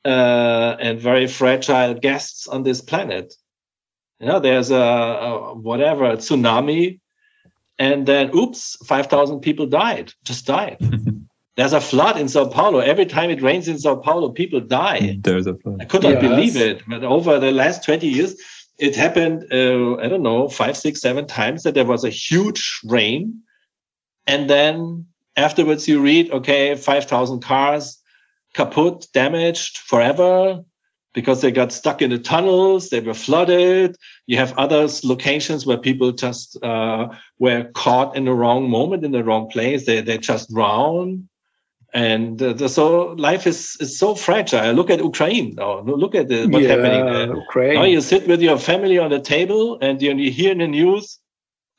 Speaker 3: uh, and very fragile guests on this planet. You know there's a, a whatever a tsunami and then oops 5000 people died just died There's a flood in Sao Paulo. Every time it rains in Sao Paulo, people die.
Speaker 2: There's a flood.
Speaker 3: I could not yes. believe it. But over the last 20 years, it happened, uh, I don't know, five, six, seven times that there was a huge rain. And then afterwards, you read, okay, 5,000 cars kaput, damaged forever because they got stuck in the tunnels, they were flooded. You have other locations where people just uh, were caught in the wrong moment, in the wrong place. They, they just drown and uh, the, so life is, is so fragile. Look at Ukraine now. Look at the, what's yeah, happening there. Ukraine. Now you sit with your family on the table and you, you hear in the news,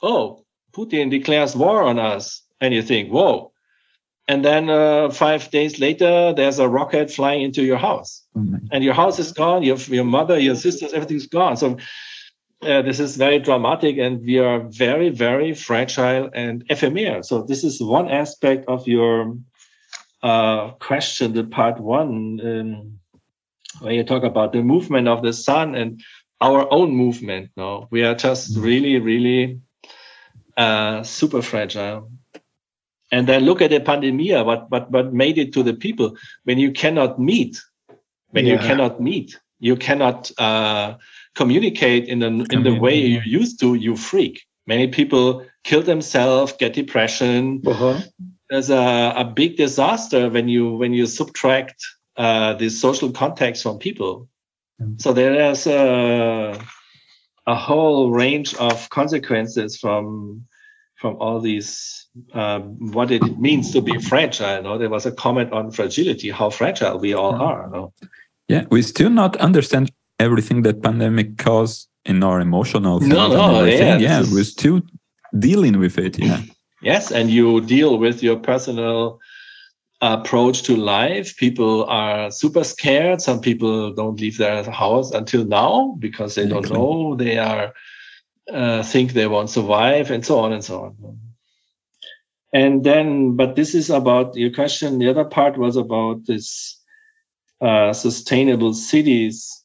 Speaker 3: oh, Putin declares war on us. And you think, whoa. And then uh, five days later, there's a rocket flying into your house. Mm-hmm. And your house is gone. Your, your mother, your sisters, everything's gone. So uh, this is very dramatic and we are very, very fragile and ephemeral. So this is one aspect of your uh, question, the part one, um, where you talk about the movement of the sun and our own movement. No, we are just mm-hmm. really, really uh, super fragile. And then look at the pandemic. What what what made it to the people when you cannot meet, when yeah. you cannot meet, you cannot uh, communicate in the in the way you used to. You freak. Many people kill themselves, get depression. Uh-huh there's a, a big disaster when you when you subtract uh, the social context from people. Mm. So there's a, a whole range of consequences from from all these uh, what it means to be fragile. You know? There was a comment on fragility, how fragile we all mm. are. No?
Speaker 2: Yeah, we still not understand everything that pandemic caused in our emotional.
Speaker 3: No, no,
Speaker 2: yeah, yeah, we're still dealing with it. Yeah.
Speaker 3: Yes, and you deal with your personal approach to life. People are super scared. Some people don't leave their house until now because they don't know they are uh, think they won't survive, and so on and so on. And then, but this is about your question. The other part was about this uh, sustainable cities.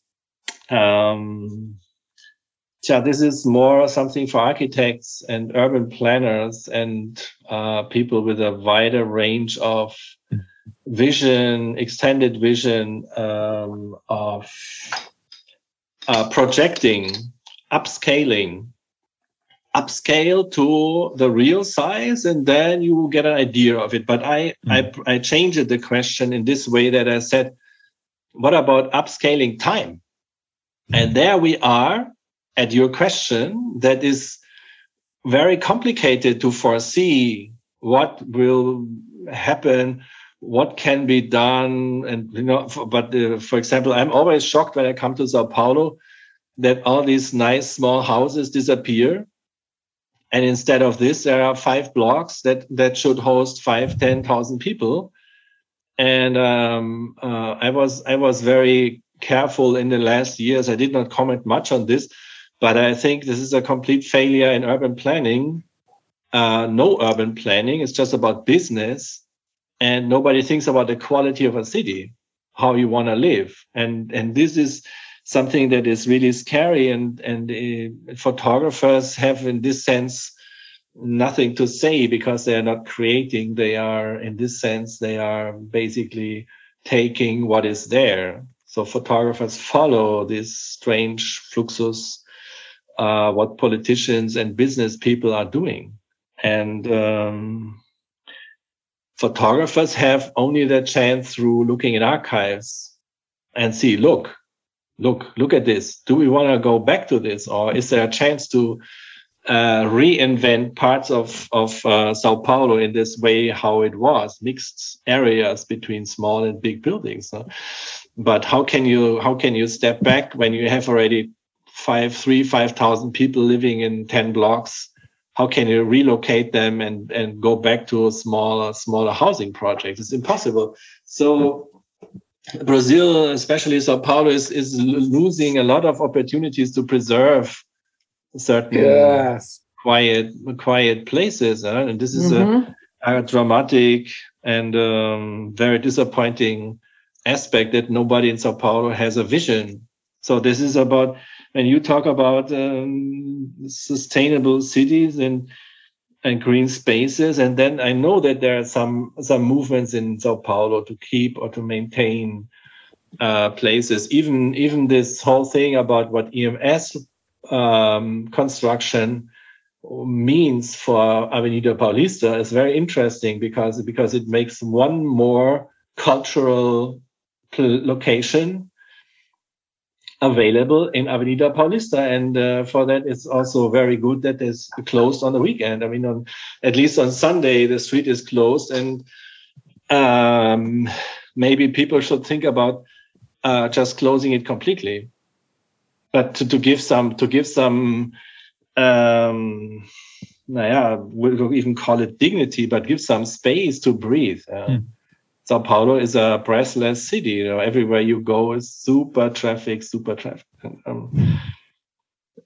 Speaker 3: Um, yeah, this is more something for architects and urban planners and uh, people with a wider range of vision, extended vision um, of uh, projecting, upscaling, upscale to the real size, and then you will get an idea of it. But I, mm. I, I changed the question in this way that I said, what about upscaling time? And there we are at your question that is very complicated to foresee what will happen what can be done and you know but uh, for example i'm always shocked when i come to sao paulo that all these nice small houses disappear. And instead of this there are five blocks that that should host five ten thousand people. And um, uh, i was i was very careful in the last years. I did not comment much on this but I think this is a complete failure in urban planning. Uh, no urban planning. It's just about business. And nobody thinks about the quality of a city, how you want to live. And, and this is something that is really scary. And, and uh, photographers have, in this sense, nothing to say because they are not creating. They are, in this sense, they are basically taking what is there. So photographers follow this strange fluxus uh, what politicians and business people are doing. And um, photographers have only the chance through looking in archives and see, look, look, look at this. Do we want to go back to this, or is there a chance to uh, reinvent parts of of uh, Sao Paulo in this way how it was mixed areas between small and big buildings. Huh? But how can you how can you step back when you have already five three five thousand people living in ten blocks? How can you relocate them and and go back to a smaller smaller housing project? It's impossible. So Brazil, especially Sao Paulo, is, is losing a lot of opportunities to preserve certain yes. quiet quiet places. Huh? And this is mm-hmm. a, a, dramatic and um, very disappointing aspect that nobody in Sao Paulo has a vision. So this is about when you talk about um, sustainable cities and and green spaces. And then I know that there are some some movements in Sao Paulo to keep or to maintain uh, places. Even even this whole thing about what IMS um, construction means for Avenida Paulista is very interesting because because it makes one more cultural location available in Avenida Paulista, and uh, for that it's also very good that it's closed on the weekend. I mean, on at least on Sunday the street is closed, and um, maybe people should think about uh, just closing it completely. But to, to give some to give some um, naja, we'll even call it dignity, but give some space to breathe. Uh, mm. Sao Paulo is a breathless city. You know, everywhere you go is super traffic, super traffic. Um,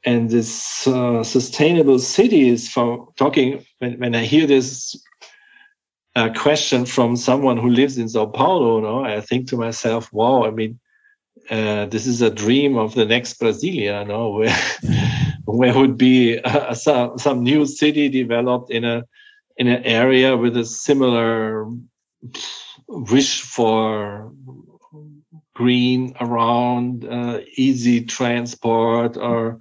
Speaker 3: and this uh, sustainable cities from talking when, when I hear this uh, question from someone who lives in Sao Paulo, you know, I think to myself, wow, I mean, uh, this is a dream of the next Brasilia, you know, where, where would be a, some, some new city developed in a in an area with a similar wish for green around uh, easy transport or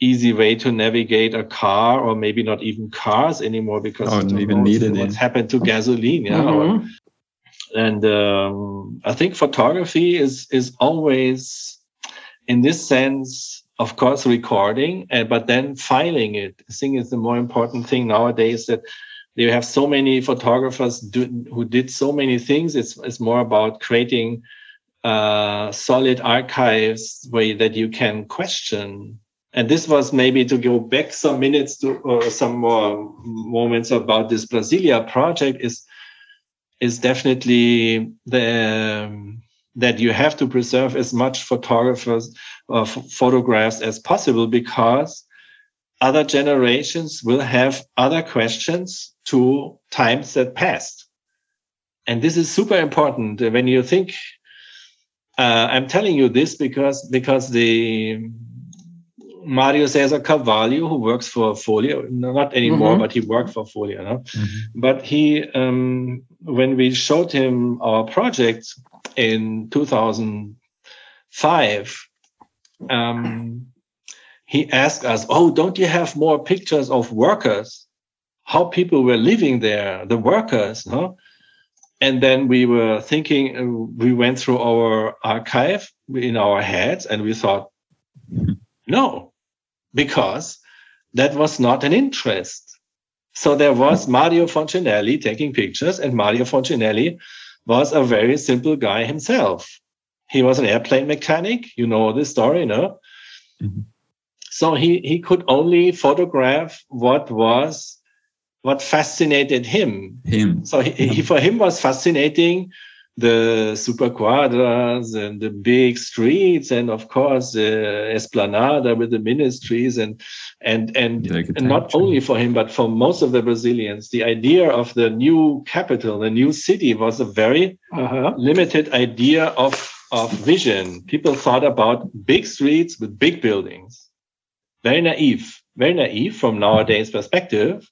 Speaker 3: easy way to navigate a car or maybe not even cars anymore because
Speaker 2: oh, don't even needed
Speaker 3: what's it. happened to gasoline yeah mm-hmm. and um, i think photography is is always in this sense of course recording and but then filing it i think is the more important thing nowadays that you have so many photographers do, who did so many things. It's, it's more about creating uh, solid archives way that you can question. And this was maybe to go back some minutes to or some more moments about this Brasilia project is is definitely the um, that you have to preserve as much photographers or photographs as possible because other generations will have other questions to times that passed. And this is super important when you think. Uh, I'm telling you this because because the Mario Cesar Carvalho, who works for Folha, not anymore, mm-hmm. but he worked for Folha. No? Mm-hmm. But he, um, when we showed him our project in 2005, um, he asked us, "Oh, don't you have more pictures of workers?" how people were living there, the workers, huh? And then we were thinking, uh, we went through our archive in our heads and we thought, no, because that was not an interest. So there was Mario Fontenelle taking pictures, and Mario Fontenelle was a very simple guy himself. He was an airplane mechanic. You know this story, no? Mm-hmm. So he, he could only photograph what was what fascinated him.
Speaker 2: Him.
Speaker 3: So he, he, for him was fascinating the superquadras and the big streets, and of course the esplanada with the ministries, and and and, and not only for him but for most of the Brazilians, the idea of the new capital, the new city, was a very uh-huh. limited idea of of vision. People thought about big streets with big buildings. Very naive, very naive from nowadays perspective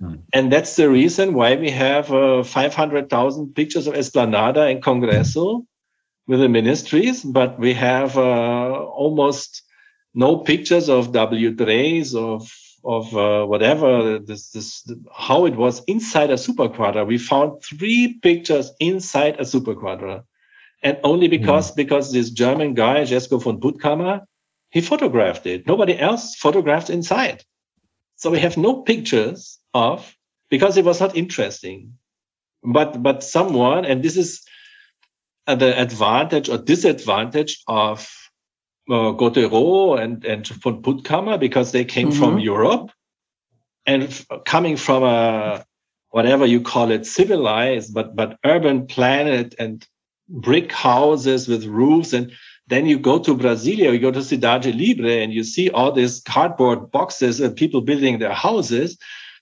Speaker 3: Mm. And that's the reason why we have uh, 500,000 pictures of Esplanada and Congresso with the ministries, but we have uh, almost no pictures of W3s, of of uh, whatever this, this how it was inside a superquadra. We found three pictures inside a superquadra, and only because mm. because this German guy Jesko von Puttkamer he photographed it. Nobody else photographed inside. So we have no pictures of because it was not interesting. But but someone, and this is the advantage or disadvantage of uh, and and von Puttkamer because they came mm-hmm. from Europe and f- coming from a whatever you call it civilized but but urban planet and brick houses with roofs and then you go to Brasilia, you go to Cidade Livre, and you see all these cardboard boxes and people building their houses.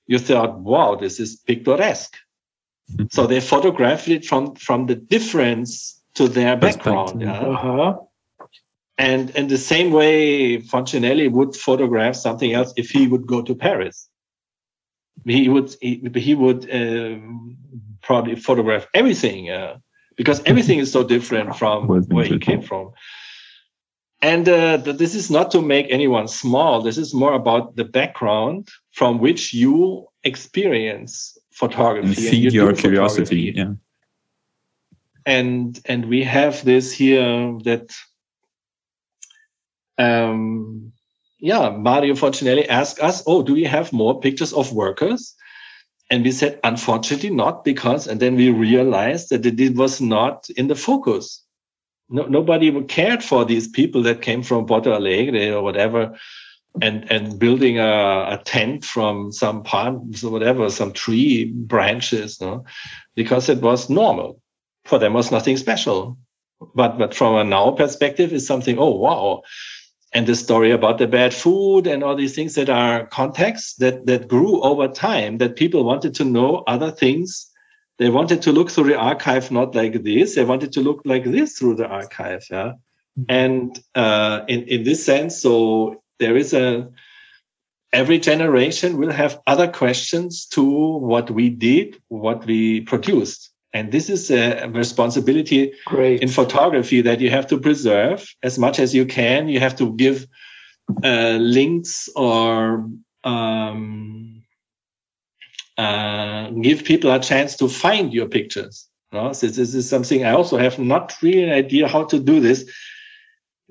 Speaker 3: You thought, wow, this is picturesque. Mm-hmm. So they photographed it from from the difference to their background. Yeah? Uh-huh. And in the same way, Fontenelle would photograph something else if he would go to Paris. He would he, he would uh, probably photograph everything. Uh, because everything is so different from where he came from. And uh, this is not to make anyone small. This is more about the background from which you experience photography.
Speaker 2: And feed and you your curiosity. Yeah.
Speaker 3: And and we have this here that um yeah, Mario Fontenelle asked us, Oh, do you have more pictures of workers? And we said, unfortunately not, because, and then we realized that it was not in the focus. No, nobody cared for these people that came from Porto Alegre or whatever, and and building a, a tent from some palms or whatever, some tree branches, no? because it was normal. For them was nothing special. But but from a now perspective, is something, oh wow, and the story about the bad food and all these things that are contexts that that grew over time that people wanted to know other things. They wanted to look through the archive not like this. They wanted to look like this through the archive yeah? Mm-hmm. and uh, in in this sense so there is a every generation will have other questions to what we did what we produced and this is a responsibility Great. in photography that you have to preserve as much as you can. You have to give uh, links or um, uh, give people a chance to find your pictures. No? So this is something I also have not really an idea how to do this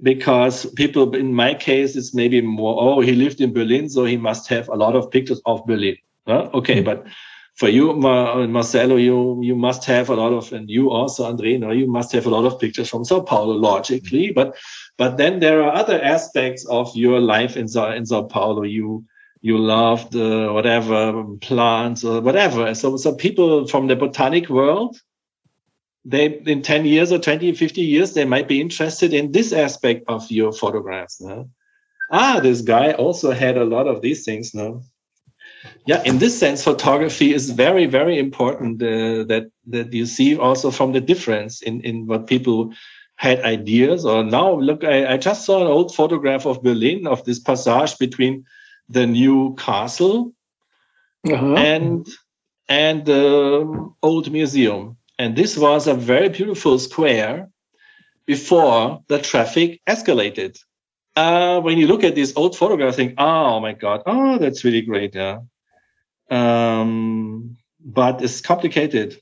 Speaker 3: because people, in my case, it's maybe more, oh, he lived in Berlin, so he must have a lot of pictures of Berlin. No? Okay, mm-hmm. but for you, uh, Marcelo, you you must have a lot of, and you also, Andre, no, you must have a lot of pictures from Sao Paulo, logically. Mm-hmm. But but then there are other aspects of your life in Sao, in Sao Paulo. You you love the whatever plants or whatever. So so people from the botanic world, they in 10 years or 20, 50 years, they might be interested in this aspect of your photographs. No? Ah, this guy also had a lot of these things. No, yeah in this sense photography is very very important uh, that that you see also from the difference in in what people had ideas or now look I, I just saw an old photograph of berlin of this passage between the new castle uh-huh. and and the old museum and this was a very beautiful square before the traffic escalated uh, when you look at this old photograph, I think, oh my God, oh, that's really great. Yeah um, but it's complicated.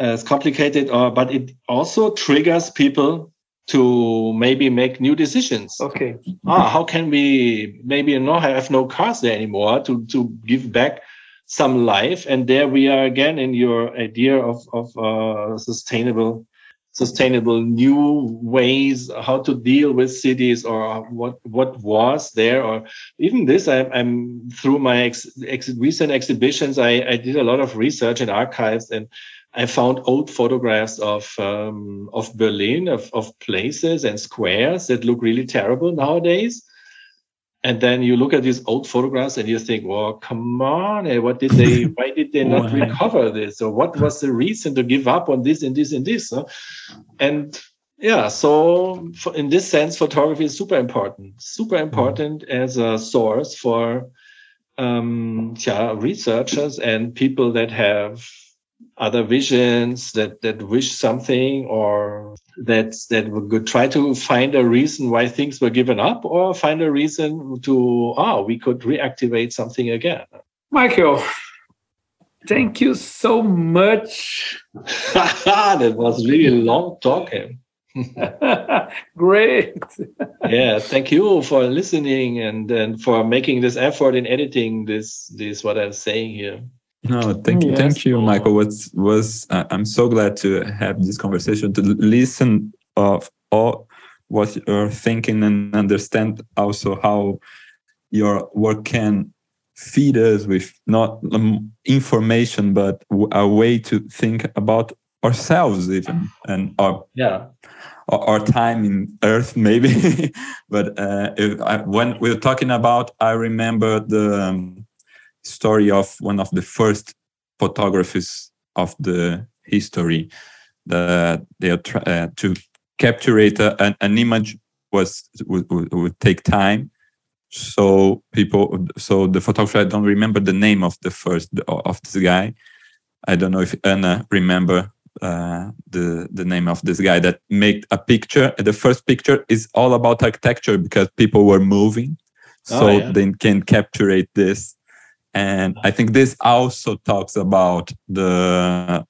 Speaker 3: Uh, it's complicated, uh, but it also triggers people to maybe make new decisions.
Speaker 1: Okay.
Speaker 3: Ah, how can we maybe not have no cars there anymore to to give back some life? And there we are again in your idea of of uh, sustainable sustainable new ways how to deal with cities or what what was there or even this I, am through my ex, ex, recent exhibitions I, I, did a lot of research in archives and I found old photographs of um, of Berlin of, of places and squares that look really terrible nowadays and then you look at these old photographs and you think well come on eh, what did they why did they not recover this? Or what was the reason to give up on this and this and this and yeah so in this sense photography is super important. Super mm-hmm. important as a source for um yeah researchers and people that have other visions that that wish something or that that would try to find a reason why things were given up or find a reason to ah oh, we could reactivate something again
Speaker 1: michael thank you so much
Speaker 3: that was really long talking
Speaker 1: Great.
Speaker 3: yeah, thank you for listening and, and for making this effort in editing this this what I'm saying here.
Speaker 2: No, thank you, yes. thank you, Michael. Was was uh, I'm so glad to have this conversation to listen of all what you're thinking and understand also how your work can feed us with not um, information but a way to think about ourselves even and our
Speaker 3: yeah
Speaker 2: our, our time in earth maybe but uh, I, when we are talking about i remember the um, story of one of the first photographers of the history that they are uh, to capture it, uh, an, an image was would, would take time. So people so the photographer i don't remember the name of the first of this guy. I don't know if anna remember uh, the the name of this guy that made a picture. The first picture is all about architecture because people were moving. Oh, so oh, yeah. they can capture this and i think this also talks about the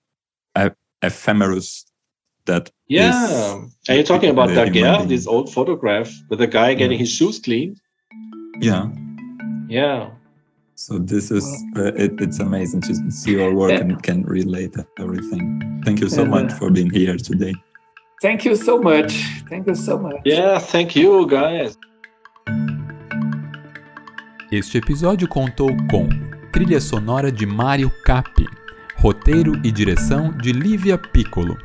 Speaker 2: ephemerous that
Speaker 3: yeah. are you talking about Daguerre, this old photograph with a guy getting yeah. his shoes cleaned?
Speaker 2: Yeah.
Speaker 3: Yeah.
Speaker 2: So this is uh, it, it's amazing to see your work and can relate everything. Thank you so much for being here today.
Speaker 1: Thank you so much. Thank you so much.
Speaker 3: Yeah thank you guys
Speaker 2: este episódio contou com trilha sonora de Mário Capi roteiro e direção de Lívia Piccolo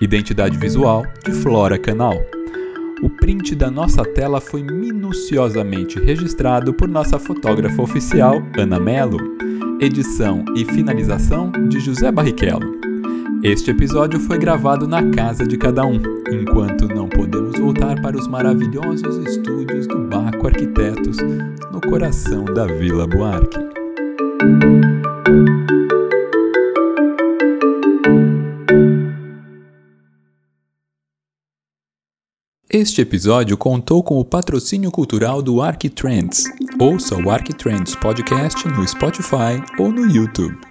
Speaker 2: identidade visual de Flora Canal o print da nossa tela foi minuciosamente registrado por nossa fotógrafa oficial, Ana Melo. Edição e finalização de José Barrichello. Este episódio foi gravado na casa de cada um, enquanto não podemos voltar para os maravilhosos estúdios do Baco Arquitetos, no coração da Vila Buarque. Este episódio contou com o patrocínio cultural do Arquitrends. Ouça o Arquitrends Podcast no Spotify ou no YouTube.